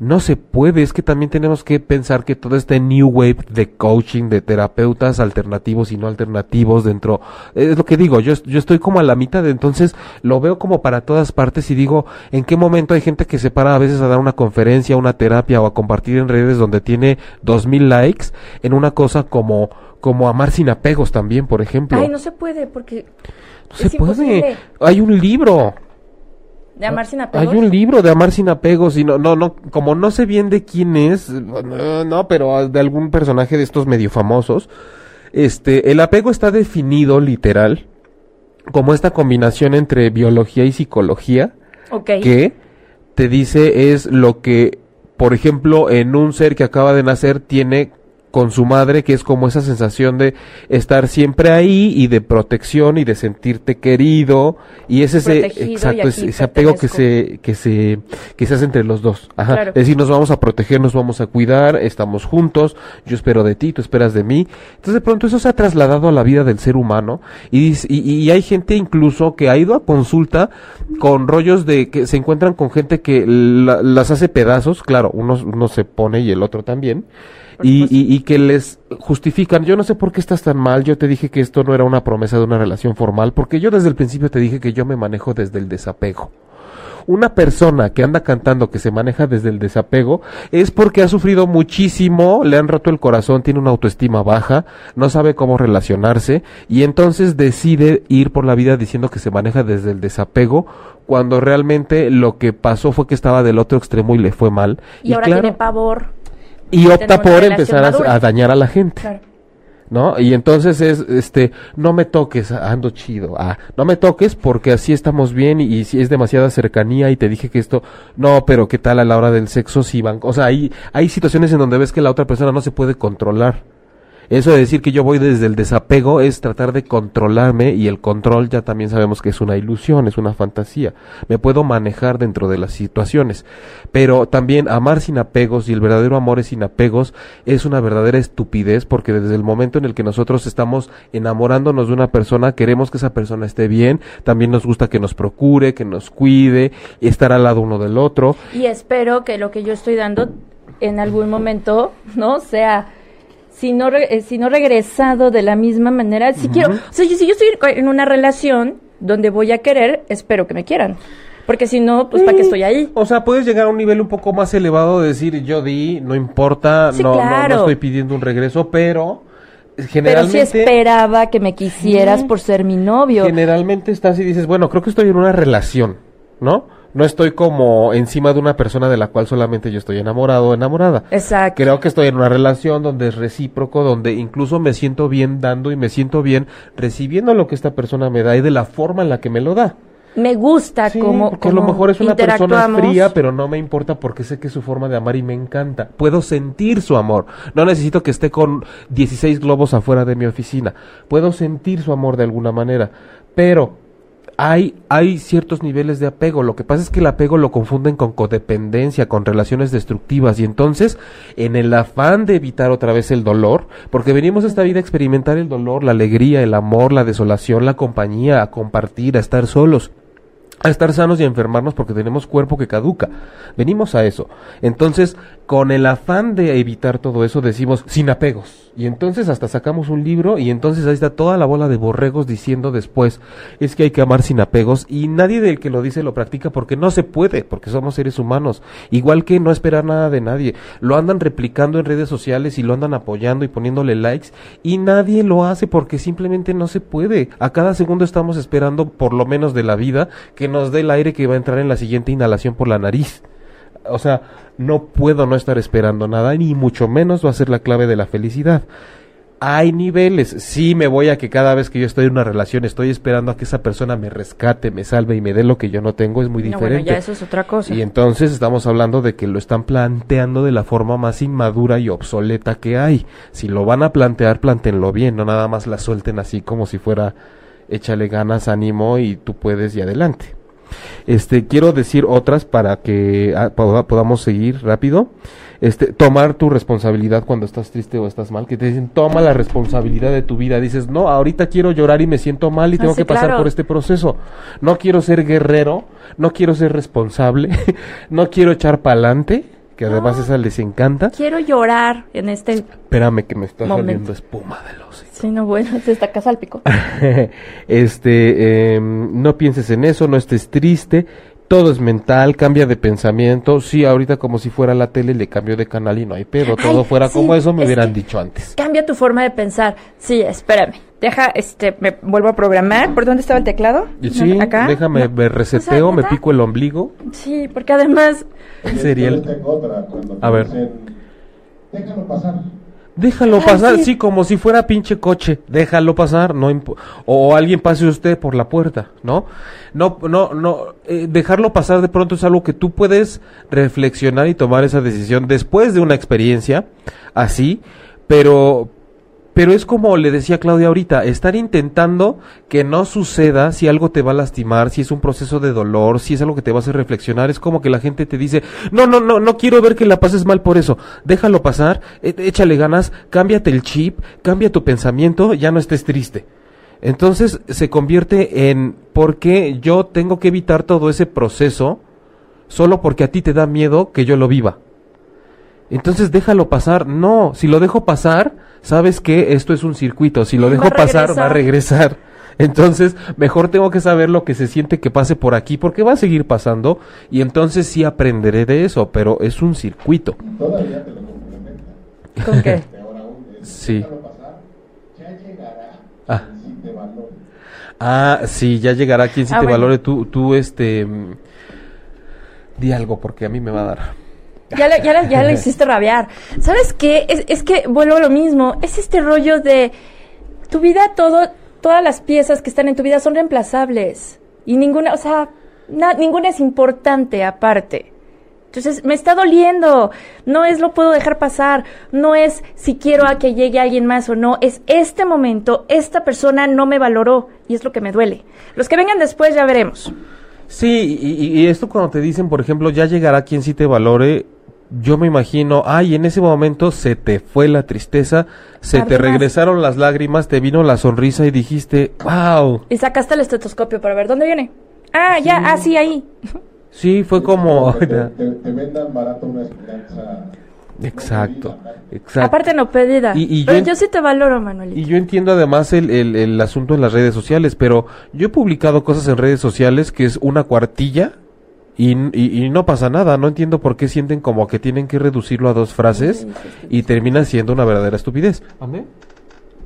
no se puede, es que también tenemos que pensar que todo este new wave de coaching, de terapeutas alternativos y no alternativos dentro, es lo que digo, yo, yo estoy como a la mitad, entonces lo veo como para todas partes y digo, ¿en qué momento hay gente que se para a veces a dar una conferencia, una terapia o a compartir en redes donde tiene dos mil likes en una cosa como, como amar sin apegos también, por ejemplo? Ay, no se puede porque No se imposible. puede. Hay un libro. De amar sin apegos. Hay un libro de amar sin apegos y no, no, no, como no sé bien de quién es, no, no, pero de algún personaje de estos medio famosos. Este, el apego está definido literal como esta combinación entre biología y psicología Ok. que te dice es lo que, por ejemplo, en un ser que acaba de nacer tiene con su madre, que es como esa sensación de estar siempre ahí y de protección y de sentirte querido y es ese Protegido exacto es- aquí ese apego que se que se que se hace entre los dos. Ajá. Claro. Es decir, nos vamos a proteger, nos vamos a cuidar, estamos juntos, yo espero de ti, tú esperas de mí. Entonces de pronto eso se ha trasladado a la vida del ser humano y, y, y hay gente incluso que ha ido a consulta con rollos de que se encuentran con gente que la- las hace pedazos, claro, uno, uno se pone y el otro también. Y, y, y que les justifican, yo no sé por qué estás tan mal, yo te dije que esto no era una promesa de una relación formal, porque yo desde el principio te dije que yo me manejo desde el desapego. Una persona que anda cantando que se maneja desde el desapego es porque ha sufrido muchísimo, le han roto el corazón, tiene una autoestima baja, no sabe cómo relacionarse y entonces decide ir por la vida diciendo que se maneja desde el desapego cuando realmente lo que pasó fue que estaba del otro extremo y le fue mal. y ahora claro, tiene pavor. Y opta por empezar a- dañar a la gente. Claro. ¿no? Y entonces es, este, no me toques, ando chido, ah, no me toques porque así estamos bien y, y si es demasiada cercanía y te dije que esto, no, pero qué tal a la hora del sexo si van, o sea, hay, hay situaciones en donde ves que la otra persona no se puede controlar. Eso de decir que yo voy desde el desapego es tratar de controlarme y el control ya también sabemos que es una ilusión, es una fantasía. Me puedo manejar dentro de las situaciones, pero también amar sin apegos y el verdadero amor es sin apegos es una verdadera estupidez porque desde el momento en el que nosotros estamos enamorándonos de una persona, queremos que esa persona esté bien, también nos gusta que nos procure, que nos cuide estar al lado uno del otro. Y espero que lo que yo estoy dando en algún momento, ¿no? Sea si no, eh, si no regresado de la misma manera, si quiero, o sea, si yo estoy en una relación donde voy a querer, espero que me quieran. Porque si no, pues ¿para qué estoy ahí? O sea, puedes llegar a un nivel un poco más elevado de decir, yo di, no importa, no, no, no, estoy pidiendo un regreso, pero generalmente... Pero sí esperaba que me quisieras por ser mi novio. Generalmente estás y dices, bueno, creo que estoy en una relación, ¿no? No estoy como encima de una persona de la cual solamente yo estoy enamorado o enamorada. Exacto. Creo que estoy en una relación donde es recíproco, donde incluso me siento bien dando y me siento bien recibiendo lo que esta persona me da y de la forma en la que me lo da. Me gusta como, porque a lo mejor es una persona fría, pero no me importa porque sé que es su forma de amar y me encanta. Puedo sentir su amor. No necesito que esté con 16 globos afuera de mi oficina. Puedo sentir su amor de alguna manera. Pero hay, hay ciertos niveles de apego. Lo que pasa es que el apego lo confunden con codependencia, con relaciones destructivas. Y entonces, en el afán de evitar otra vez el dolor, porque venimos a esta vida a experimentar el dolor, la alegría, el amor, la desolación, la compañía, a compartir, a estar solos a estar sanos y a enfermarnos porque tenemos cuerpo que caduca. Venimos a eso. Entonces, con el afán de evitar todo eso, decimos sin apegos. Y entonces hasta sacamos un libro y entonces ahí está toda la bola de borregos diciendo después, es que hay que amar sin apegos y nadie del que lo dice lo practica porque no se puede, porque somos seres humanos. Igual que no esperar nada de nadie. Lo andan replicando en redes sociales y lo andan apoyando y poniéndole likes y nadie lo hace porque simplemente no se puede. A cada segundo estamos esperando, por lo menos de la vida, que nos dé el aire que va a entrar en la siguiente inhalación por la nariz. O sea, no puedo no estar esperando nada, ni mucho menos va a ser la clave de la felicidad. Hay niveles, sí me voy a que cada vez que yo estoy en una relación estoy esperando a que esa persona me rescate, me salve y me dé lo que yo no tengo, es muy diferente. ya eso es otra cosa. Y entonces estamos hablando de que lo están planteando de la forma más inmadura y obsoleta que hay. Si lo van a plantear, plantenlo bien, no nada más la suelten así como si fuera échale ganas, ánimo y tú puedes y adelante. Este, quiero decir otras para que ah, podamos seguir rápido. Este, tomar tu responsabilidad cuando estás triste o estás mal, que te dicen, toma la responsabilidad de tu vida. Dices, no, ahorita quiero llorar y me siento mal y ah, tengo que pasar por este proceso. No quiero ser guerrero, no quiero ser responsable, no quiero echar pa'lante que además esa les encanta. Quiero llorar en este. Espérame que me está saliendo espuma de los. Sí, no, bueno, se está acá este, em, no pienses en eso, no estés triste. Todo es mental, cambia de pensamiento. Sí, ahorita como si fuera la tele, le cambio de canal y no hay pedo. Todo fuera como eso, me hubieran dicho antes. Cambia tu forma de pensar. Sí, espérame. Deja, este, me vuelvo a programar. ¿Por dónde estaba el teclado? Sí, ¿Acá? déjame, me reseteo, me pico el ombligo. Sí, porque además... Sería el... A ver. Déjalo pasar. Déjalo pasar, sí. como si fuera pinche coche. Déjalo pasar, no o, alguien pase usted por la puerta, ¿no? No, no, no. Eh, dejarlo pasar de pronto es algo que tú puedes reflexionar y tomar esa decisión después de una experiencia así, pero, pero es como le decía Claudia ahorita, estar intentando que no suceda si algo te va a lastimar, si es un proceso de dolor, si es algo que te va a hacer reflexionar, es como que la gente te dice, no, no, no, no quiero ver que la pases mal por eso, déjalo pasar, e, échale ganas, cámbiate el chip, cambia tu pensamiento, ya no estés triste. Entonces se convierte en, ¿por qué yo tengo que evitar todo ese proceso solo porque a ti te da miedo que yo lo viva? Entonces déjalo pasar. No, si lo dejo pasar, sabes que esto es un circuito. Si lo dejo pasar, va a regresar. Entonces, mejor tengo que saber lo que se siente que pase por aquí, porque va a seguir pasando, y entonces sí aprenderé de eso, pero es un circuito. Todavía te lo ¿Con qué? sí. Ah. ah, sí, ya llegará quien sí ah, te valore. Tú, tú, este, mm, di algo, porque a mí me va a dar. Ya le, ya, ya hiciste rabiar. ¿Sabes qué? Es, es que vuelvo a lo mismo. Es este rollo de tu vida, todo, todas las piezas que están en tu vida son reemplazables. Y ninguna, o sea, ninguna es importante aparte. Entonces, me está doliendo. No es lo puedo dejar pasar. No es si quiero a que llegue alguien más o no. Es este momento, esta persona no me valoró y es lo que me duele. Los que vengan después ya veremos. Sí, y, y esto cuando te dicen, por ejemplo, ya llegará quien sí te valore, yo me imagino, ay, en ese momento se te fue la tristeza, se te regresaron las lágrimas, te vino la sonrisa y dijiste, wow. Y sacaste el estetoscopio para ver dónde viene. Ah, ya, ah, sí, ahí. Sí, fue como... te, te- te vendan barato una esperanza. exacto, exacto. Aparte no pedida. Y- y yo Pero yo sí te valoro, Manuelito. Y yo entiendo además el, el, el asunto en las redes sociales, pero yo he publicado cosas en redes sociales que es una cuartilla y, y, y no pasa nada. No entiendo por qué sienten como que tienen que reducirlo a dos frases y termina siendo una verdadera estupidez.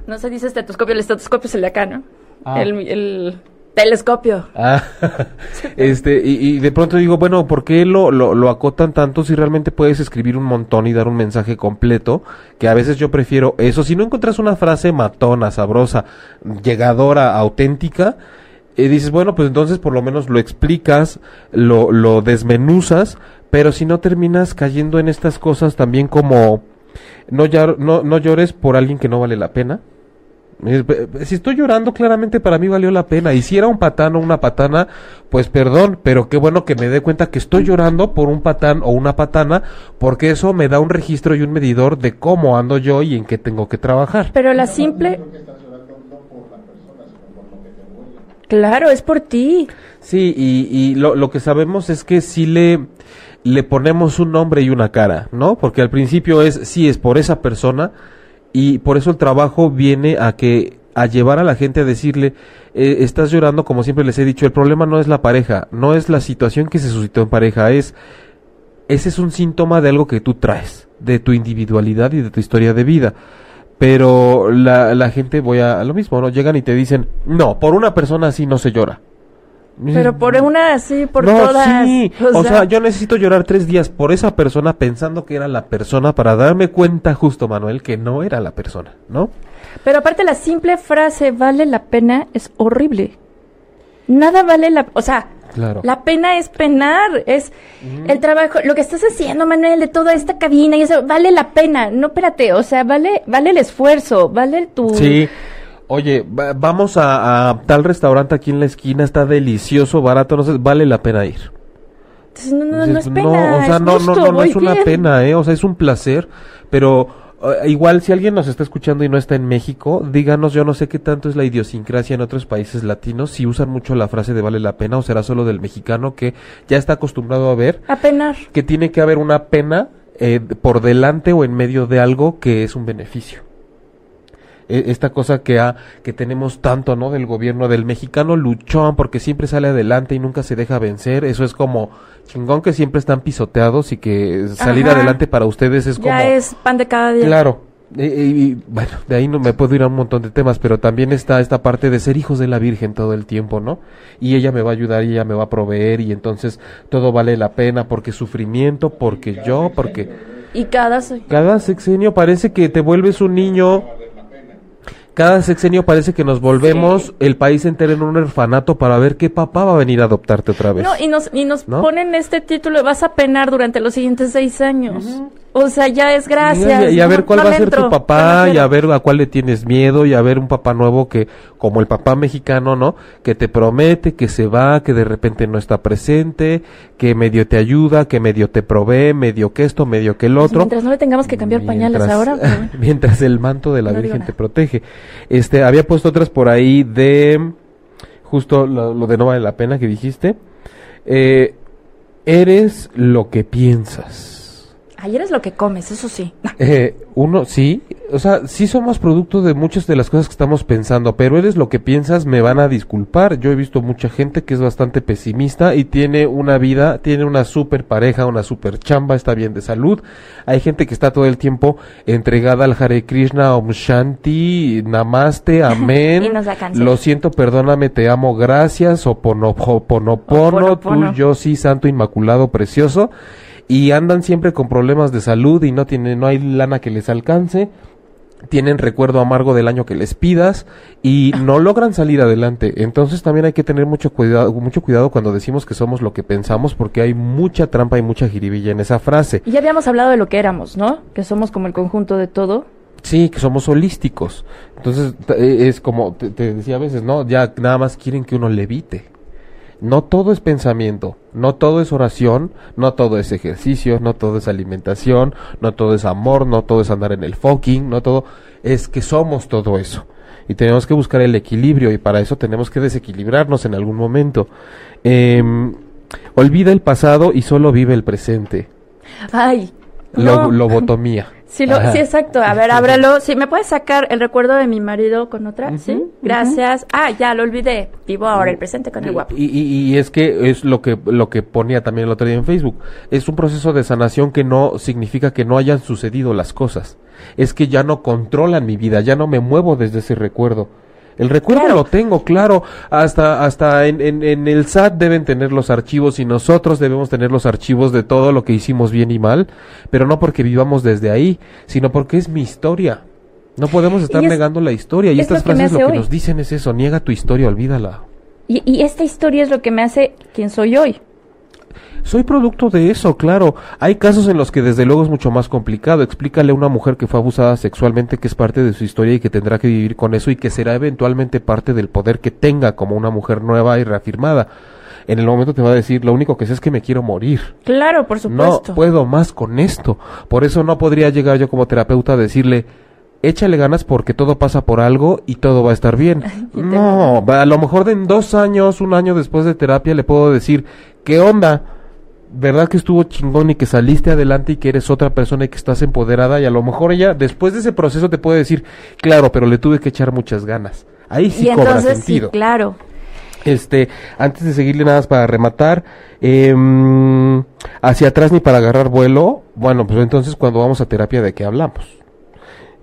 No se dice estetoscopio, el estetoscopio es el de acá, ¿no? Ah. El, el telescopio. Ah, este, y, y de pronto digo, bueno, ¿por qué lo, lo, lo acotan tanto si realmente puedes escribir un montón y dar un mensaje completo? Que a veces yo prefiero eso. Si no encuentras una frase matona, sabrosa, llegadora, auténtica, eh, dices, bueno, pues entonces por lo menos lo explicas, lo, lo desmenuzas, pero si no terminas cayendo en estas cosas también como no, no, no llores por alguien que no vale la pena. Si estoy llorando, claramente para mí valió la pena. Y si era un patán o una patana, pues perdón, pero qué bueno que me dé cuenta que estoy llorando por un patán o una patana, porque eso me da un registro y un medidor de cómo ando yo y en qué tengo que trabajar. Pero la simple... Claro, es por ti. Sí, y, y lo, lo que sabemos es que si le, le ponemos un nombre y una cara, ¿no? Porque al principio es, sí, es por esa persona, y por eso el trabajo viene a que, a llevar a la gente a decirle, eh, estás llorando, como siempre les he dicho, el problema no es la pareja, no es la situación que se suscitó en pareja, es, ese es un síntoma de algo que tú traes, de tu individualidad y de tu historia de vida. Pero la, la gente, voy a, a lo mismo, ¿no? Llegan y te dicen, no, por una persona así no se llora. Pero por una así, por no, todas. sí. O, sea, yo necesito llorar tres días por esa persona pensando que era la persona para darme cuenta justo, Manuel, que no era la persona, ¿no? Pero aparte la simple frase vale la pena es horrible. Nada vale la... O sea, Claro. la pena es penar, es el trabajo, lo que estás haciendo, Manuel, de toda esta cabina y eso, vale la pena. No, espérate, o sea, vale, vale el esfuerzo, vale tu... Sí. Oye, va- vamos a, a tal restaurante aquí en la esquina, está delicioso, barato, no sé, vale la pena ir. Entonces, no, no, no es pena, o sea, es no, no, gusto, no, no es una bien. pena, ¿eh? O sea, es un placer, pero igual si alguien nos está escuchando y no está en México, díganos, yo no sé qué tanto es la idiosincrasia en otros países latinos, si usan mucho la frase de vale la pena o será solo del mexicano que ya está acostumbrado a ver A penar. que tiene que haber una pena eh, por delante o en medio de algo que es un beneficio. E- Esta cosa que ha, que tenemos tanto, ¿no? Del gobierno del mexicano luchón porque siempre sale adelante y nunca se deja vencer. Eso es como chingón que siempre están pisoteados y que salir Ajá. adelante para ustedes es como Ya es pan de cada día. Claro. Y, y- y, bueno, de ahí no me puedo ir a un montón de temas, pero también está esta parte de ser hijos de la Virgen todo el tiempo, ¿no? Y ella me va a ayudar y ella me va a proveer y entonces todo vale la pena porque sufrimiento, porque yo, porque Y cada... cada sexenio parece que te vuelves un niño. Cada sexenio parece que nos volvemos el país entero en un orfanato para ver qué papá va a venir a adoptarte otra vez. No, y nos, y nos ¿No? ponen este título, vas a penar durante los siguientes seis años. O sea, ya es gracias. Y, y a ver cuál no va a ser entro, tu papá, y a ver a cuál le tienes miedo, y a ver un papá nuevo que, como el papá mexicano, ¿no? Que te promete, que se va, que de repente no está presente, que medio te ayuda, que medio te provee, medio que esto, medio que el Pues otro. mientras no le tengamos que cambiar pañales ahora. pues, mientras el manto de la Virgen te protege. Este, había puesto otras por ahí de justo lo, lo de no vale la pena que dijiste. Eh, eres lo que piensas. Ayer es lo que comes, eso sí. Eh, uno, sí, o sea, sí somos producto de muchas de las cosas que estamos pensando, pero eres lo que piensas, me van a disculpar. Yo he visto mucha gente que es bastante pesimista y tiene una vida, tiene una super pareja, una super chamba, está bien de salud. Hay gente que está todo el tiempo entregada al Hare Krishna, Om Shanti, Namaste, Amén. Y nos da. Lo siento, perdóname, te amo, gracias, Oponopono, Oponopono. tú, yo sí, santo, inmaculado, precioso y andan siempre con problemas de salud y no tienen no hay lana que les alcance tienen recuerdo amargo del año que les pidas y no logran salir adelante. Entonces también hay que tener mucho cuidado, mucho cuidado cuando decimos que somos lo que pensamos porque hay mucha trampa y mucha jiribilla en esa frase. Y ya habíamos hablado de lo que éramos, ¿no? Que somos como el conjunto de todo. Sí, que somos holísticos. Entonces eh, es como te, te decía a veces, ¿no? Ya nada más quieren que uno levite. No todo es pensamiento, no todo es oración, no todo es ejercicio, no todo es alimentación, no todo es amor, no todo es andar en el fucking, no todo es que somos todo eso. Y tenemos que buscar el equilibrio y para eso tenemos que desequilibrarnos en algún momento. Em, olvida el pasado y solo vive el presente. Ay. Lo- no. lobotomía. Sí, lo, sí, exacto. A ver, ábrelo. Sí, ¿me puedes sacar el recuerdo de mi marido con otra? sí, gracias. Ah, ya, lo olvidé. Vivo ahora el presente con el guapo. Y, y- y es que es lo que lo que ponía también el otro día en Facebook. Es un proceso de sanación que no significa que no hayan sucedido las cosas. Es que ya no controlan mi vida, ya no me muevo desde ese recuerdo. El recuerdo Claro. lo tengo, claro. Hasta, hasta en, en- en el SAT deben tener los archivos y nosotros debemos tener los archivos de todo lo que hicimos bien y mal, pero no porque vivamos desde ahí, sino porque es mi historia. No podemos estar es- negando la historia y es estas lo que frases lo que nos dicen es eso, niega tu historia, olvídala. Y, y esta historia es lo que me hace quien soy hoy. Soy producto de eso, claro. Hay casos en los que desde luego es mucho más complicado. Explícale a una mujer que fue abusada sexualmente que es parte de su historia y que tendrá que vivir con eso y que será eventualmente parte del poder que tenga como una mujer nueva y reafirmada. En el momento te va a decir, lo único que sé es que me quiero morir. Claro, por No supuesto. puedo más con esto. Por eso no podría llegar yo como terapeuta a decirle, échale ganas porque todo pasa por algo y todo va a estar bien. No, a lo mejor en dos años, un año después de terapia le puedo decir, ¿qué onda? ¿Verdad que estuvo chingón y que saliste adelante y que eres otra persona y que estás empoderada? Y a lo mejor ella, después de ese proceso, te puede decir, claro, pero le tuve que echar muchas ganas. Ahí sí y cobra entonces, sentido. sí, claro. Este, antes de seguirle nada más para rematar, em, hacia atrás ni para agarrar vuelo, bueno, pues entonces cuando vamos a terapia, ¿de qué hablamos?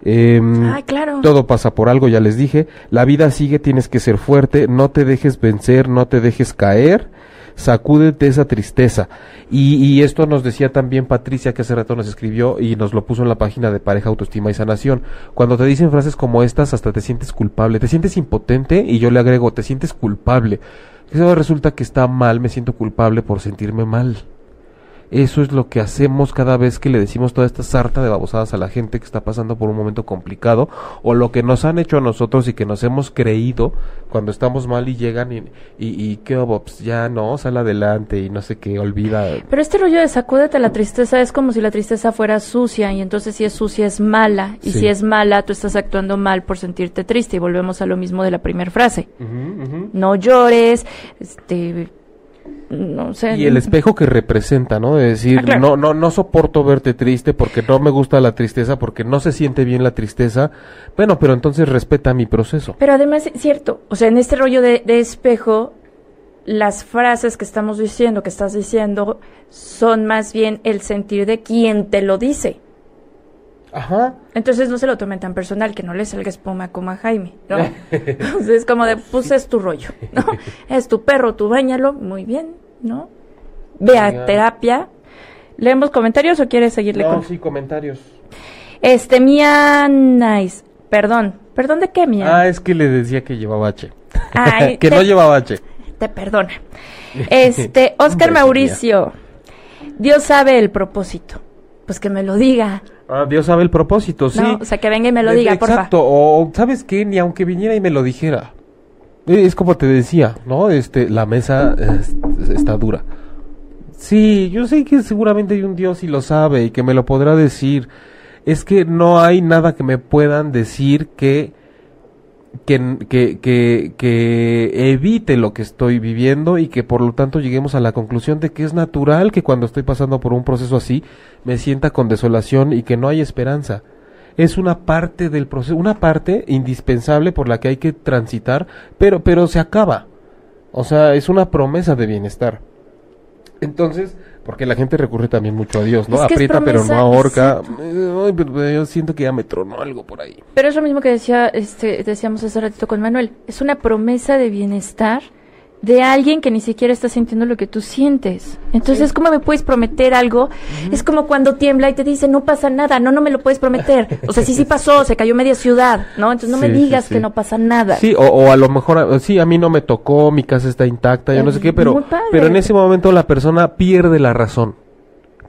Ah, claro. todo pasa por algo, ya les dije, la vida sigue, tienes que ser fuerte, no te dejes vencer, no te dejes caer, sacúdete esa tristeza. Y, y esto nos decía también Patricia, que hace rato nos escribió y nos lo puso en la página de Pareja, Autoestima y Sanación. Cuando te dicen frases como estas, hasta te sientes culpable, te sientes impotente y yo le agrego, te sientes culpable. Eso resulta que está mal, me siento culpable por sentirme mal. Eso es lo que hacemos cada vez que le decimos toda esta sarta de babosadas a la gente que está pasando por un momento complicado o lo que nos han hecho a nosotros y que nos hemos creído cuando estamos mal y llegan y, y, y qué? Pues ya no, sale adelante y no sé qué, olvida. Pero este rollo de sacúdete la tristeza es como si la tristeza fuera sucia y entonces si es sucia es mala y Sí. si es mala tú estás actuando mal por sentirte triste y volvemos a lo mismo de la primera frase. No llores, este no sé. Y el espejo que representa, ¿no? De decir, Ah, claro. no, no, no soporto verte triste porque no me gusta la tristeza, porque no se siente bien la tristeza. Bueno, pero entonces respeta mi proceso. Pero además es cierto, o sea, en este rollo de, de espejo las frases que estamos diciendo, que estás diciendo, son más bien el sentir de quien te lo dice. Ajá. Entonces no se lo tomen tan personal, que no le salga espuma como a Jaime, ¿no? Entonces es como de, pues es tu rollo, ¿no? Es tu perro, tú bañalo, muy bien, ¿no? Ve a terapia. ¿Leemos comentarios o quieres seguirle No, con...? sí, comentarios. Este, Mía Nice, perdón, ¿perdón de qué, Mía? Ah, es que le decía que llevaba H. Ay, que te- no llevaba H. Te perdona. Este, Oscar Mauricio, Dios sabe el propósito. Pues que me lo diga. Ah, Dios sabe el propósito, sí. No, o sea, que venga y me lo Eh, diga, porfa. Exacto, o ¿sabes qué? Ni aunque viniera y me lo dijera. Eh, Es como te decía, ¿no? Este, la mesa eh, es- está dura. Sí, yo sé que seguramente hay un Dios y lo sabe y que me lo podrá decir. Es que no hay nada que me puedan decir que que, que, que, que evite lo que estoy viviendo y que por lo tanto lleguemos a la conclusión de que es natural que cuando estoy pasando por un proceso así me sienta con desolación y que no hay esperanza. Es una parte del proceso, una parte indispensable por la que hay que transitar, pero, pero se acaba. O sea, es una promesa de bienestar. Entonces, porque la gente recurre también mucho a Dios, ¿no? Es que Aprieta pero promesa, no ahorca. Eh, ay, pero yo siento que ya me tronó algo por ahí. Pero es lo mismo que decía, este, decíamos hace ratito con Manuel. Es una promesa de bienestar de alguien que ni siquiera está sintiendo lo que tú sientes. Entonces, ¿cómo me puedes prometer algo? Es como cuando tiembla y te dice, no pasa nada, no, no me lo puedes prometer. O sea, sí, sí pasó, se cayó media ciudad, ¿no? Entonces, no me Sí, digas sí. que no pasa nada. Sí, o, o a lo mejor, sí, a mí no me tocó, mi casa está intacta, yo no sé qué, pero, pero en ese momento la persona pierde la razón.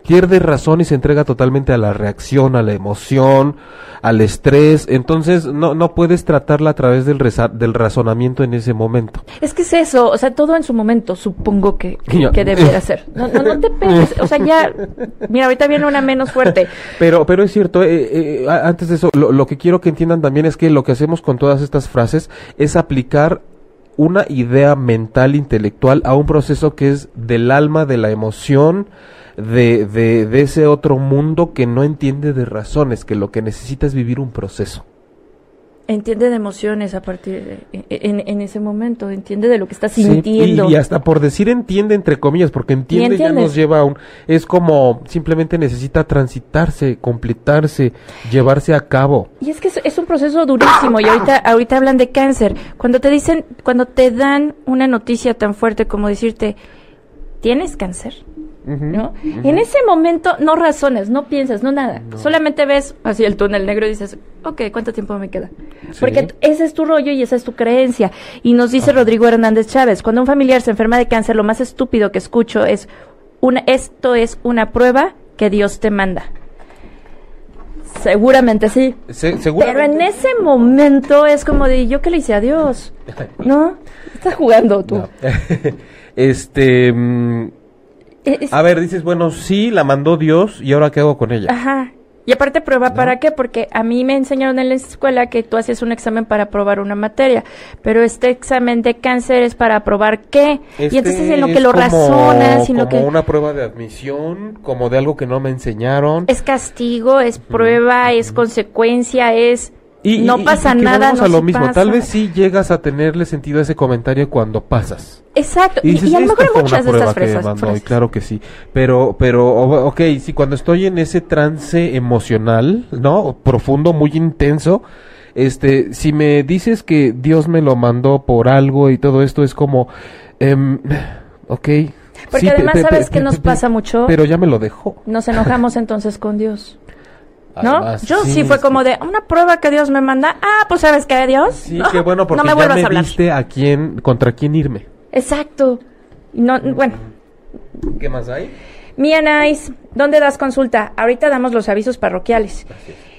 Pierde razón y se entrega totalmente a la reacción, a la emoción, al estrés. Entonces, no, no puedes tratarla a través del, reza- del razonamiento en ese momento. Es que es eso, o sea, todo en su momento, supongo que, que debería ser. No, no, no te pegues, o sea, ya, mira, ahorita viene una menos fuerte. Pero, pero es cierto, eh, eh, antes de eso, lo, lo que quiero que entiendan también es que lo que hacemos con todas estas frases es aplicar una idea mental, intelectual a un proceso que es del alma, de la emoción, de, de, de ese otro mundo que no entiende de razones, que lo que necesita es vivir un proceso. Entiende de emociones a partir de, en, en ese momento, entiende de lo que estás Sí, sintiendo. y, y hasta por decir entiende entre comillas, porque entiende ya nos lleva a un... Es como simplemente necesita transitarse, completarse, llevarse a cabo. Y es que es, es un proceso durísimo y ahorita ahorita hablan de cáncer. Cuando te dicen, cuando te dan una noticia tan fuerte como decirte, ¿tienes cáncer? ¿No? En ese momento no razones, no piensas, no nada. Solamente ves así el túnel negro y dices, ok, ¿cuánto tiempo me queda? Sí. Porque ese es tu rollo y esa es tu creencia. Y nos dice Rodrigo Hernández Chávez, cuando un familiar se enferma de cáncer, lo más estúpido que escucho es, una, esto es una prueba que Dios te manda. Seguramente sí. Se- Pero en ese momento es como de, ¿yo qué le hice a Dios? ¿No? Estás jugando tú. No. este... mm, Es- A ver, dices, bueno, sí, la mandó Dios y ahora qué hago con ella. Ajá. Y aparte prueba para qué, porque a mí me enseñaron en la escuela que tú haces un examen para aprobar una materia, pero este examen de cáncer es para aprobar qué. y Este entonces en lo que lo como- razonas, en lo como que una prueba de admisión, como de algo que no me enseñaron. es castigo, es prueba, es consecuencia, es Y, no y- pasa y que nada, no a lo sí mismo. pasa. Tal vez sí llegas a tenerle sentido a ese comentario cuando pasas. Exacto. Y, dices, y a lo "Esta mejor muchas de estas que fresas. mandó", y frases. claro que sí. Pero, pero, ok, sí, cuando estoy en ese trance emocional, ¿no? Profundo, muy intenso. Este, si me dices que Dios me lo mandó por algo y todo esto es como, em, ok. Porque sí, además, pe- ¿sabes pe- qué nos pasa mucho? Pero ya me lo dejó. Nos enojamos entonces con Dios. ¿No? Además, Yo sí, fue es como que- de una prueba que Dios me manda. Ah, pues sabes qué, Dios. Sí, no, qué bueno porque no me ya vuelvas me a hablar. diste a quién, contra quién irme. Exacto. No, bueno, ¿Qué más hay? Mía Nice, ¿dónde das consulta? Ahorita damos los avisos parroquiales.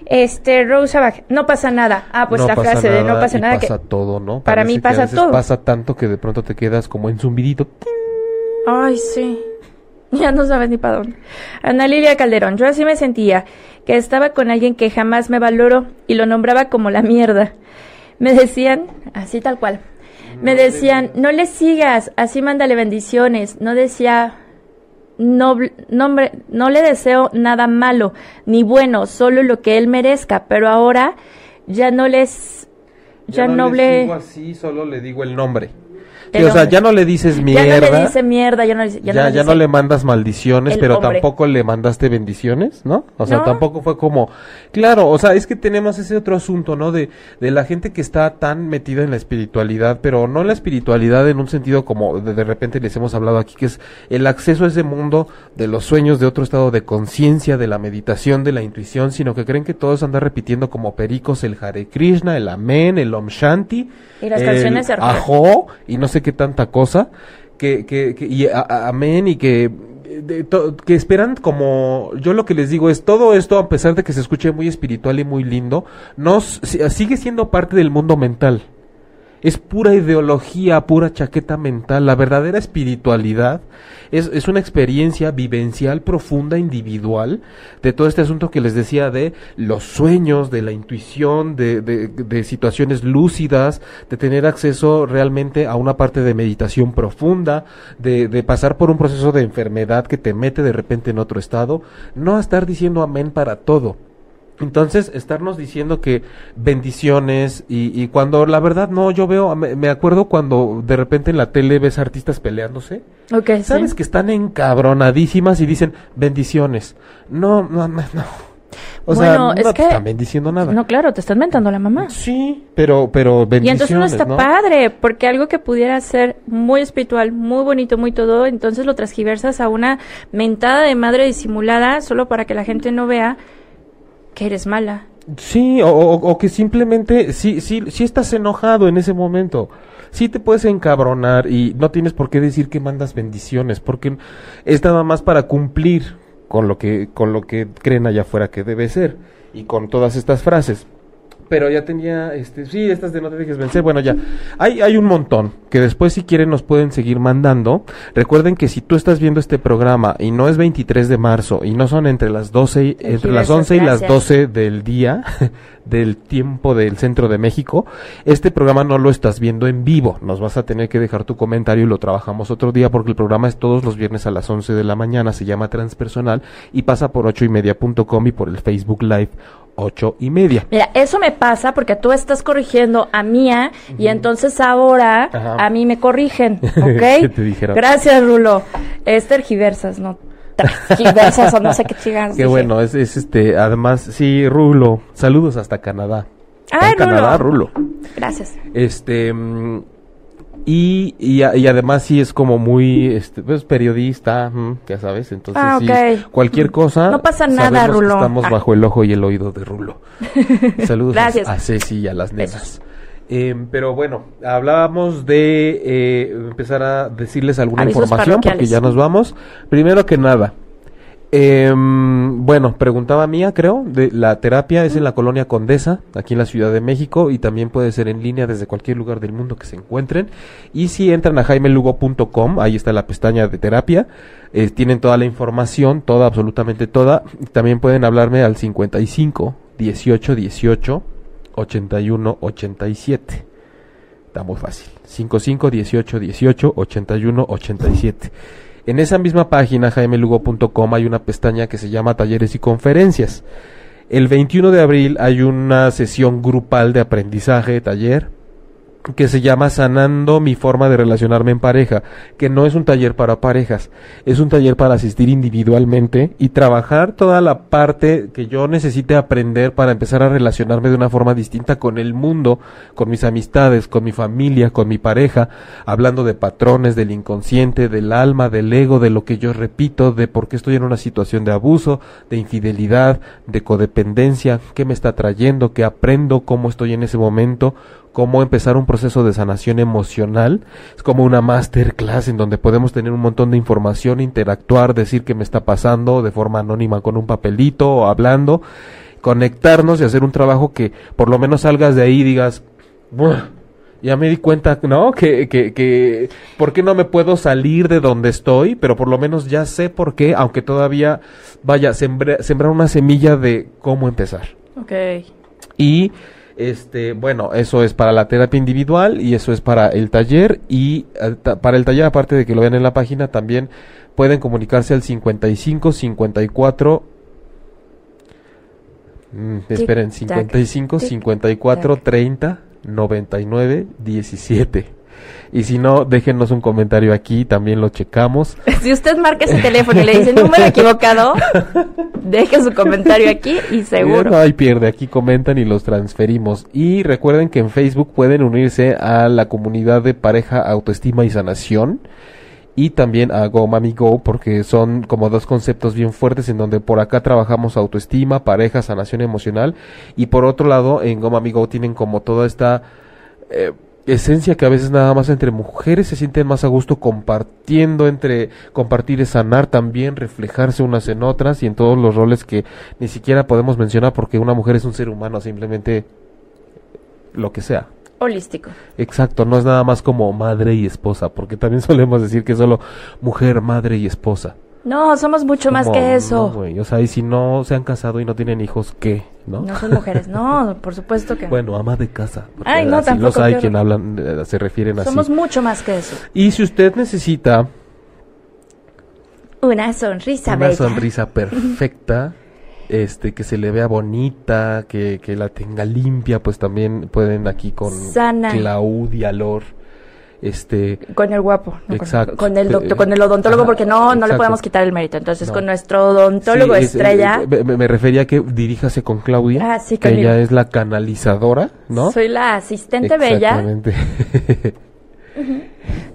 Este, Rosa Bach, no pasa nada. Ah, pues no la frase de no pasa nada. pasa que... todo, ¿no? para mí Parece que pasa todo. Pasa tanto que de pronto te quedas como en zumbidito. Ay, sí. Ya no sabes ni para dónde. Ana Lilia Calderón, yo así me sentía, que estaba con alguien que jamás me valoró y lo nombraba como la mierda. Me decían, así tal cual, me decían, no le sigas, así mándale bendiciones. No decía, no, no, hombre, no le deseo nada malo ni bueno, solo lo que él merezca, pero ahora ya no les, ya, no, le le... digo así, solo le digo el nombre. O sea, ya no le dices Ya mierda. no le dice mierda, ya no ya, no le ya no dice- le mandas maldiciones, pero hombre. tampoco le mandaste bendiciones, ¿no? O sea, No. tampoco fue como, claro, o sea, es que tenemos ese otro asunto, ¿no? De, de la gente que está tan metida en la espiritualidad, pero no en la espiritualidad en un sentido como de, de repente les hemos hablado aquí, que es el acceso a ese mundo de los sueños, de otro estado de conciencia, de la meditación, de la intuición, sino que creen que todos andan repitiendo como pericos el Hare Krishna, el Amén, el Om Shanti, Y las el canciones. Ajo, y no sé qué tanta cosa, que, que, que- y amén, y que, de que esperan como, yo lo que les digo es, todo esto, a pesar de que se escuche muy espiritual y muy lindo, no, s- si- sigue siendo parte del mundo mental. Es pura ideología, pura chaqueta mental. La verdadera espiritualidad es, es una experiencia vivencial, profunda, individual, de todo este asunto que les decía de los sueños, de la intuición, de, de, de situaciones lúcidas, de tener acceso realmente a una parte de meditación profunda, de, de pasar por un proceso de enfermedad que te mete de repente en otro estado, no a estar diciendo amén para todo. Entonces, estarnos diciendo que bendiciones y, y cuando la verdad no, yo veo, me, me acuerdo cuando de repente en la tele ves artistas peleándose, Ok, sí. sabes que están encabronadísimas y dicen bendiciones. No, no, no, no. O Bueno, sea, es no te que- están bendiciendo nada. No, claro, te están mentando la mamá. Sí, pero, pero Y bendiciones, entonces no está ¿no? padre, porque algo que pudiera ser muy espiritual, muy bonito, muy todo, entonces lo transgiversas a una mentada de madre disimulada solo para que la gente no vea que eres mala. Sí, o, o- que simplemente, sí, sí, sí estás enojado en ese momento. Sí te puedes encabronar y no tienes por qué decir que mandas bendiciones, porque es nada más para cumplir con lo que, con lo que creen allá afuera que debe ser y con todas estas frases. Pero ya tenía, este, sí, estas de no te dejes vencer. Bueno, ya. Hay, hay un montón que después, si quieren, nos pueden seguir mandando. Recuerden que si tú estás viendo este programa y no es 23 de marzo y no son entre las 12, y- entre las Gracias, 11 y las gracias. 12 del día, del tiempo del centro de México, este programa no lo estás viendo en vivo. Nos vas a tener que dejar tu comentario y lo trabajamos otro día porque el programa es todos los viernes a las 11 de la mañana. Se llama Transpersonal y pasa por ocho y media.com y por el Facebook Live 8 y media. Mira, eso me pasa porque tú estás corrigiendo a Mía y entonces ahora Ajá. a mí me corrigen, ¿ok? Gracias, Rulo. Es tergiversas, no tergiversas o no sé qué chingados Qué dije. bueno, es, es este, además, sí, Rulo, saludos hasta Canadá. Ay, En Canadá, Rulo. Rulo. Gracias. Este, mm, y, y, y además sí es como muy, este, pues periodista, mm, ya sabes, entonces Ah, sí, ok. cualquier cosa. No pasa nada, Rulo. Estamos Ah. bajo el ojo y el oído de Rulo. Saludos a- Gracias. a Ceci y a las nenas. Em, pero bueno, hablábamos de eh, empezar a decirles alguna Avisos información porque ya nos vamos. Primero que nada, em, bueno, preguntaba Mía, creo, la terapia es en la colonia Condesa, aquí en la Ciudad de México, y también puede ser en línea desde cualquier lugar del mundo que se encuentren. Y si entran a jaimelugo.com, ahí está la pestaña de terapia, eh, tienen toda la información, toda, absolutamente toda. También pueden hablarme al 55 18 18 81 87. Está muy fácil. 55 18 18 81 87. En esa misma página, jaimelugo.com, hay una pestaña que se llama Talleres y Conferencias. El 21 de abril hay una sesión grupal de aprendizaje, taller, que se llama Sanando mi forma de relacionarme en pareja, que no es un taller para parejas, es un taller para asistir individualmente y trabajar toda la parte que yo necesite aprender para empezar a relacionarme de una forma distinta con el mundo, con mis amistades, con mi familia, con mi pareja, hablando de patrones, del inconsciente, del alma, del ego, de lo que yo repito, de por qué estoy en una situación de abuso, de infidelidad, de codependencia, qué me está trayendo, qué aprendo, cómo estoy en ese momento, cómo empezar un proceso de sanación emocional. Es como una masterclass en donde podemos tener un montón de información, interactuar, decir qué me está pasando de forma anónima con un papelito o hablando, conectarnos y hacer un trabajo que por lo menos salgas de ahí y digas, "Buah, ya me di cuenta, ¿no? Que, que, que, ¿por qué no me puedo salir de donde estoy? Pero por lo menos ya sé por qué, aunque todavía vaya, sembre- sembrar una semilla de cómo empezar. Ok. Y este, bueno, eso es para la terapia individual y eso es para el taller y eh, para el taller aparte de que lo vean en la página también pueden comunicarse al 55 54 mm, esperen, Tic-tac, 55 tic-tac. 54 30 99 17. Y si no, déjenos un comentario aquí, también lo checamos. Si usted marca ese teléfono y le dice número equivocado, deje su comentario aquí y No seguro. hay pierde, aquí comentan y los transferimos. Y recuerden que en Facebook pueden unirse a la comunidad de pareja, autoestima y sanación. Y también a Go Mami Go, porque son como dos conceptos bien fuertes en donde por acá trabajamos autoestima, pareja, sanación emocional. Y por otro lado, en Go Mami Go tienen como toda esta eh, esencia que a veces nada más entre mujeres se sienten más a gusto compartiendo entre compartir es sanar también reflejarse unas en otras y en todos los roles que ni siquiera podemos mencionar porque una mujer es un ser humano simplemente lo que sea Holístico. exacto no es nada más como madre y esposa porque también solemos decir que es solo mujer madre y esposa No, somos mucho más que no, eso. güey, o sea y si no se han casado y no tienen hijos qué no, No son mujeres. No, por supuesto que no. bueno ama de casa Ay, no, así tampoco, los hay quien hablan eh, se refieren así Somos mucho más que eso. Y si usted necesita Una sonrisa una bella. sonrisa perfecta, este, que se le vea bonita, que, que la tenga limpia, pues también pueden aquí con Sana. Claudia Lor este Con el guapo. no, Exacto. Con, el doctor, con el odontólogo, ajá, porque no, no le podemos quitar el mérito. Entonces, No. con nuestro odontólogo Sí, es- estrella, eh, me, me refería a que diríjase con Claudia. Ah, sí, que ella es la canalizadora, ¿no? soy la asistente bella Exactamente.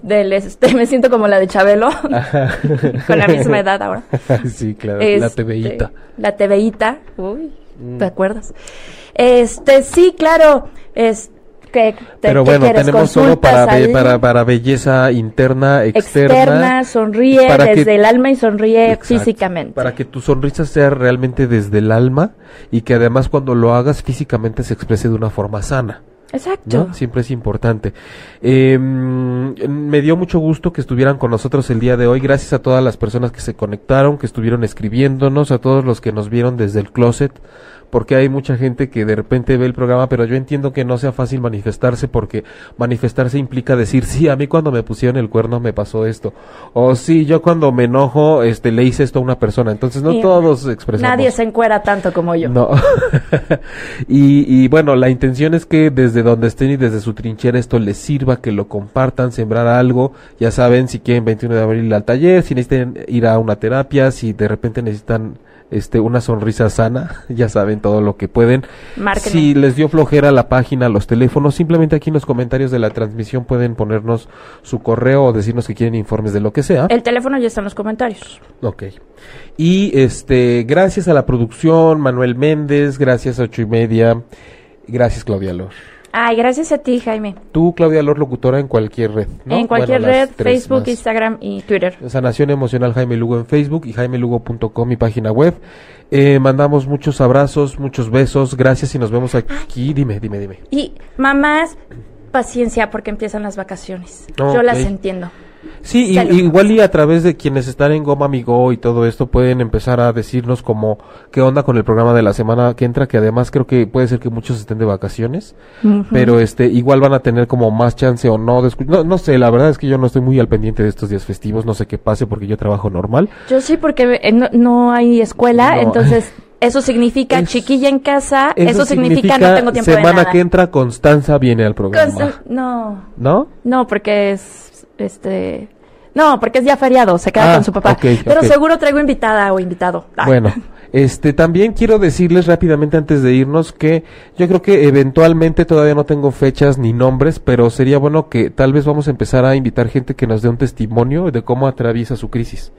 del este, me siento como la de Chabelo, con la misma edad ahora. sí, claro. la Este, TVita. La TVita. Uy, Mm. ¿te acuerdas? Este, sí, claro. Es que Pero ¿qué bueno, tenemos todo para, be- para, para belleza interna, externa. externa, sonríe para que- desde el alma y sonríe Exacto. físicamente. Para que tu sonrisa sea realmente desde el alma y que además cuando lo hagas físicamente se exprese de una forma sana. Exacto. ¿no? Siempre es importante. Eh, me dio mucho gusto que estuvieran con nosotros el día de hoy. Gracias a todas las personas que se conectaron, que estuvieron escribiéndonos, a todos los que nos vieron desde el closet. Porque hay mucha gente que de repente ve el programa, pero yo entiendo que no sea fácil manifestarse porque manifestarse implica decir, sí, a mí cuando me pusieron el cuerno me pasó esto. O sí, yo cuando me enojo, este, le hice esto a una persona. Entonces no Y todos expresamos. Nadie se encuera tanto como yo. No. y, y bueno, la intención es que desde donde estén y desde su trinchera esto les sirva, que lo compartan, sembrar algo. Ya saben, si quieren 21 de abril al taller, si necesitan ir a una terapia, si de repente necesitan este una sonrisa sana, ya saben todo lo que pueden. Márquenme. Si les dio flojera la página, los teléfonos, simplemente aquí en los comentarios de la transmisión pueden ponernos su correo o decirnos que quieren informes de lo que sea. El teléfono ya está en los comentarios. Ok. Y este, gracias a la producción, Manuel Méndez, gracias a ocho y media, gracias Claudia Lor. Ay, gracias a ti, Jaime. Tú, Claudia Lor, locutora en cualquier red. ¿no? En cualquier Bueno, red, Facebook, más. Instagram y Twitter. Sanación Emocional Jaime Lugo en Facebook y jaimelugo.com, mi página web. Eh, mandamos muchos abrazos, muchos besos, gracias y nos vemos aquí. Dime, dime, dime. Y mamás, paciencia porque empiezan las vacaciones. Ok. Yo las entiendo. Sí, y- igual y a través de quienes están en Goma Amigo y todo esto pueden empezar a decirnos como qué onda con el programa de la semana que entra, que además creo que puede ser que muchos estén de vacaciones, pero este igual van a tener como más chance o no de no, no sé, la verdad es que yo no estoy muy al pendiente de estos días festivos, no sé qué pase porque yo trabajo normal. Yo sí, porque eh, no, no hay escuela, No. entonces eso significa Es- chiquilla en casa, eso, significa, no tengo tiempo semana de nada. que entra Constanza viene al programa. No, ¿No? no, porque es este. No, porque es ya feriado, se queda Ah, con su papá. Pero seguro traigo invitada o invitado. Bueno, este también quiero decirles rápidamente antes de irnos que yo creo que eventualmente todavía no tengo fechas ni nombres, pero sería bueno que tal vez vamos a empezar a invitar gente que nos dé un testimonio de cómo atraviesa su crisis.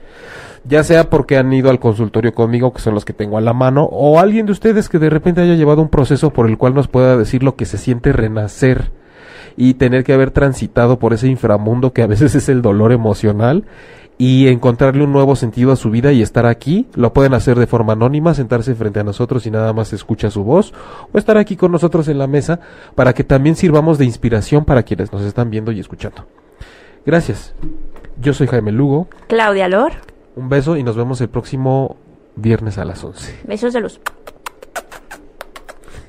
Ya sea porque han ido al consultorio conmigo, que son los que tengo a la mano, o alguien de ustedes que de repente haya llevado un proceso por el cual nos pueda decir lo que se siente renacer y tener que haber transitado por ese inframundo que a veces es el dolor emocional y encontrarle un nuevo sentido a su vida y estar aquí. Lo pueden hacer de forma anónima, sentarse frente a nosotros y nada más escucha su voz, o estar aquí con nosotros en la mesa para que también sirvamos de inspiración para quienes nos están viendo y escuchando. Gracias. Yo soy Jaime Lugo. Claudia Lor, Un beso y nos vemos el próximo viernes a las 11. besos de luz.